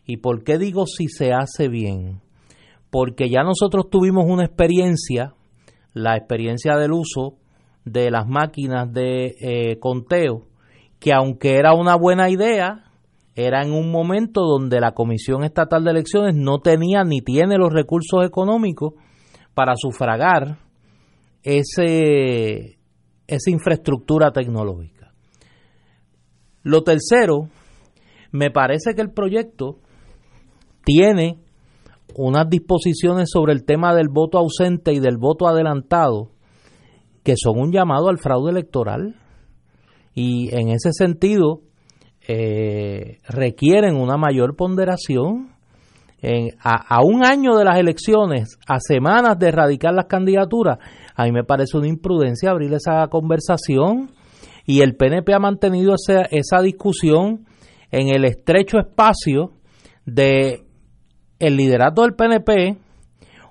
¿Y por qué digo si se hace bien? Porque ya nosotros tuvimos una experiencia la experiencia del uso de las máquinas de eh, conteo, que aunque era una buena idea, era en un momento donde la Comisión Estatal de Elecciones no tenía ni tiene los recursos económicos para sufragar ese, esa infraestructura tecnológica. Lo tercero, me parece que el proyecto tiene unas disposiciones sobre el tema del voto ausente y del voto adelantado que son un llamado al fraude electoral y en ese sentido eh, requieren una mayor ponderación. En, a, a, un año de las elecciones, a semanas de erradicar las candidaturas, a mí me parece una imprudencia abrir esa conversación y el PNP ha mantenido esa, esa discusión en el estrecho espacio de el liderato del PNP,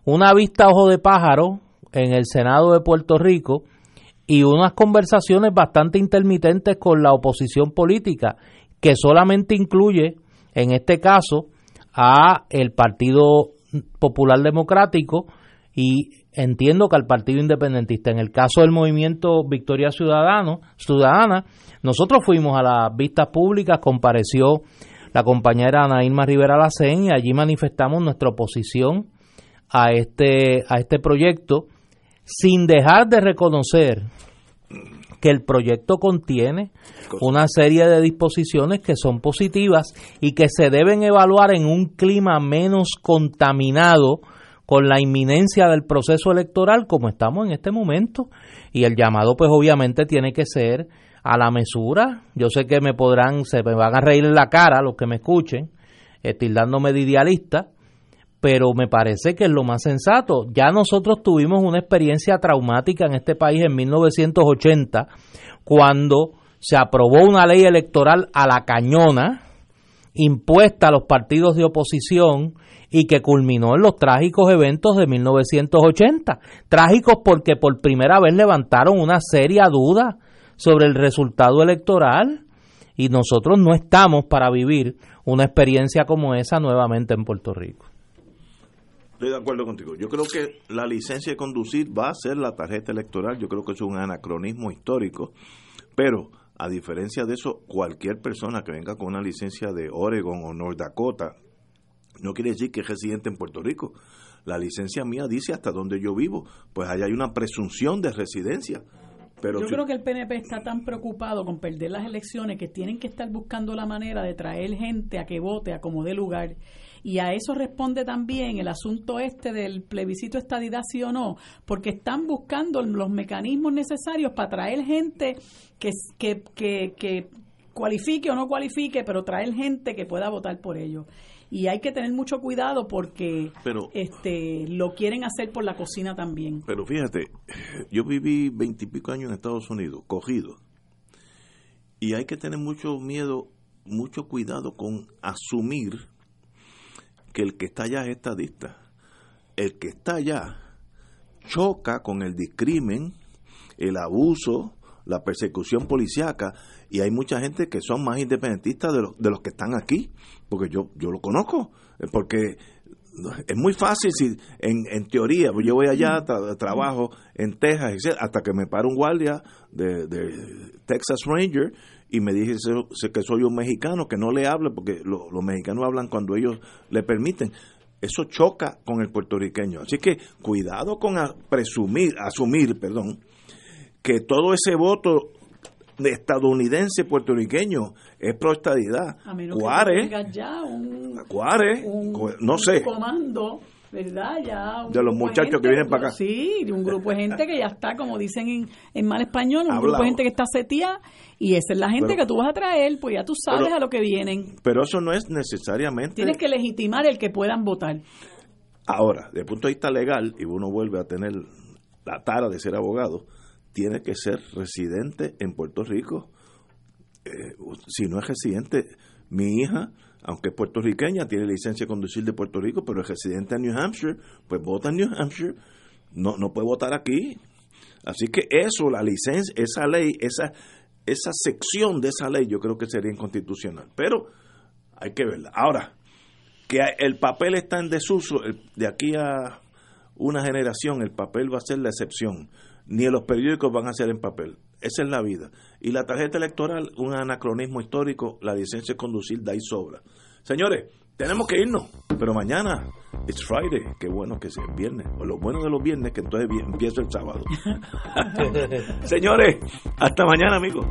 una vista ojo de pájaro en el Senado de Puerto Rico y unas conversaciones bastante intermitentes con la oposición política, que solamente incluye, en este caso, a el Partido Popular Democrático y entiendo que al Partido Independentista. En el caso del movimiento Victoria Ciudadano, Ciudadana, nosotros fuimos a las vistas públicas, compareció la compañera Ana Irma Rivera Lacén y allí manifestamos nuestra oposición a este, a este proyecto sin dejar de reconocer que el proyecto contiene una serie de disposiciones que son positivas y que se deben evaluar en un clima menos contaminado con la inminencia del proceso electoral como estamos en este momento y el llamado pues obviamente tiene que ser a la mesura. Yo sé que me podrán, se me van a reír en la cara los que me escuchen, tildándome de idealista, pero me parece que es lo más sensato. Ya nosotros tuvimos una experiencia traumática en este país en 1980, cuando se aprobó una ley electoral a la cañona, impuesta a los partidos de oposición y que culminó en los trágicos eventos de 1980. Trágicos porque por primera vez levantaron una seria duda sobre el resultado electoral y nosotros no estamos para vivir una experiencia como esa nuevamente en Puerto Rico. Estoy de acuerdo contigo. Yo creo que la licencia de conducir va a ser la tarjeta electoral. Yo creo que es un anacronismo histórico. Pero, a diferencia de eso, cualquier persona que venga con una licencia de Oregon o North Dakota no quiere decir que es residente en Puerto Rico. La licencia mía dice hasta donde yo vivo. Pues allá hay una presunción de residencia. Pero yo creo que el PNP está tan preocupado con perder las elecciones que tienen que estar buscando la manera de traer gente a que vote a como dé lugar y a eso responde también el asunto este del plebiscito estadidad sí o no, porque están buscando los mecanismos necesarios para traer gente que, que, que, que cualifique o no cualifique, pero traer gente que pueda votar por ellos y hay que tener mucho cuidado porque este lo quieren hacer por la cocina también. Pero fíjate, yo viví veintipico años en Estados Unidos, cogido, y hay que tener mucho miedo, mucho cuidado con asumir que el que está allá es estadista. El que está allá choca con el discrimen, el abuso, la persecución policiaca, y hay mucha gente que son más independentistas de, de los que están aquí, porque yo, yo lo conozco, porque es muy fácil si en, en teoría pues yo voy allá trabajo en Texas hasta que me para un guardia de, de Texas Ranger y me dice que soy un mexicano, que no le hable, porque los mexicanos hablan cuando ellos le permiten. Eso choca con el puertorriqueño. Así que cuidado con presumir, asumir, perdón, que todo ese voto de estadounidense puertorriqueño es pro estadidad. Cuare, Cuare, no sé. Comando ¿verdad? Ya de los muchachos que vienen para acá. Sí, de un grupo de gente que ya está, como dicen en, en mal español, un grupo de gente que está setía y esa es la gente que tú vas a traer, pues ya tú sabes a lo que vienen. Pero eso no es necesariamente... Tienes que legitimar el que puedan votar. Ahora, desde el punto de vista legal, y uno vuelve a tener la tara de ser abogado, tiene que ser residente en Puerto Rico. Eh, si no es residente, mi hija aunque es puertorriqueña, tiene licencia de conducir de Puerto Rico, pero es residente en New Hampshire, pues vota en New Hampshire, no, no puede votar aquí. Así que eso, la licencia, esa ley, esa, esa sección de esa ley, yo creo que sería inconstitucional. Pero hay que verla. Ahora, que el papel está en desuso, de aquí a una generación el papel va a ser la excepción. Ni los periódicos van a ser en papel. Esa es la vida. Y la tarjeta electoral, un anacronismo histórico, la licencia de conducir da y sobra. Señores, tenemos que irnos, pero mañana it's Friday, qué bueno que sea viernes, o lo bueno de los viernes que entonces empieza el sábado. Señores, hasta mañana amigos.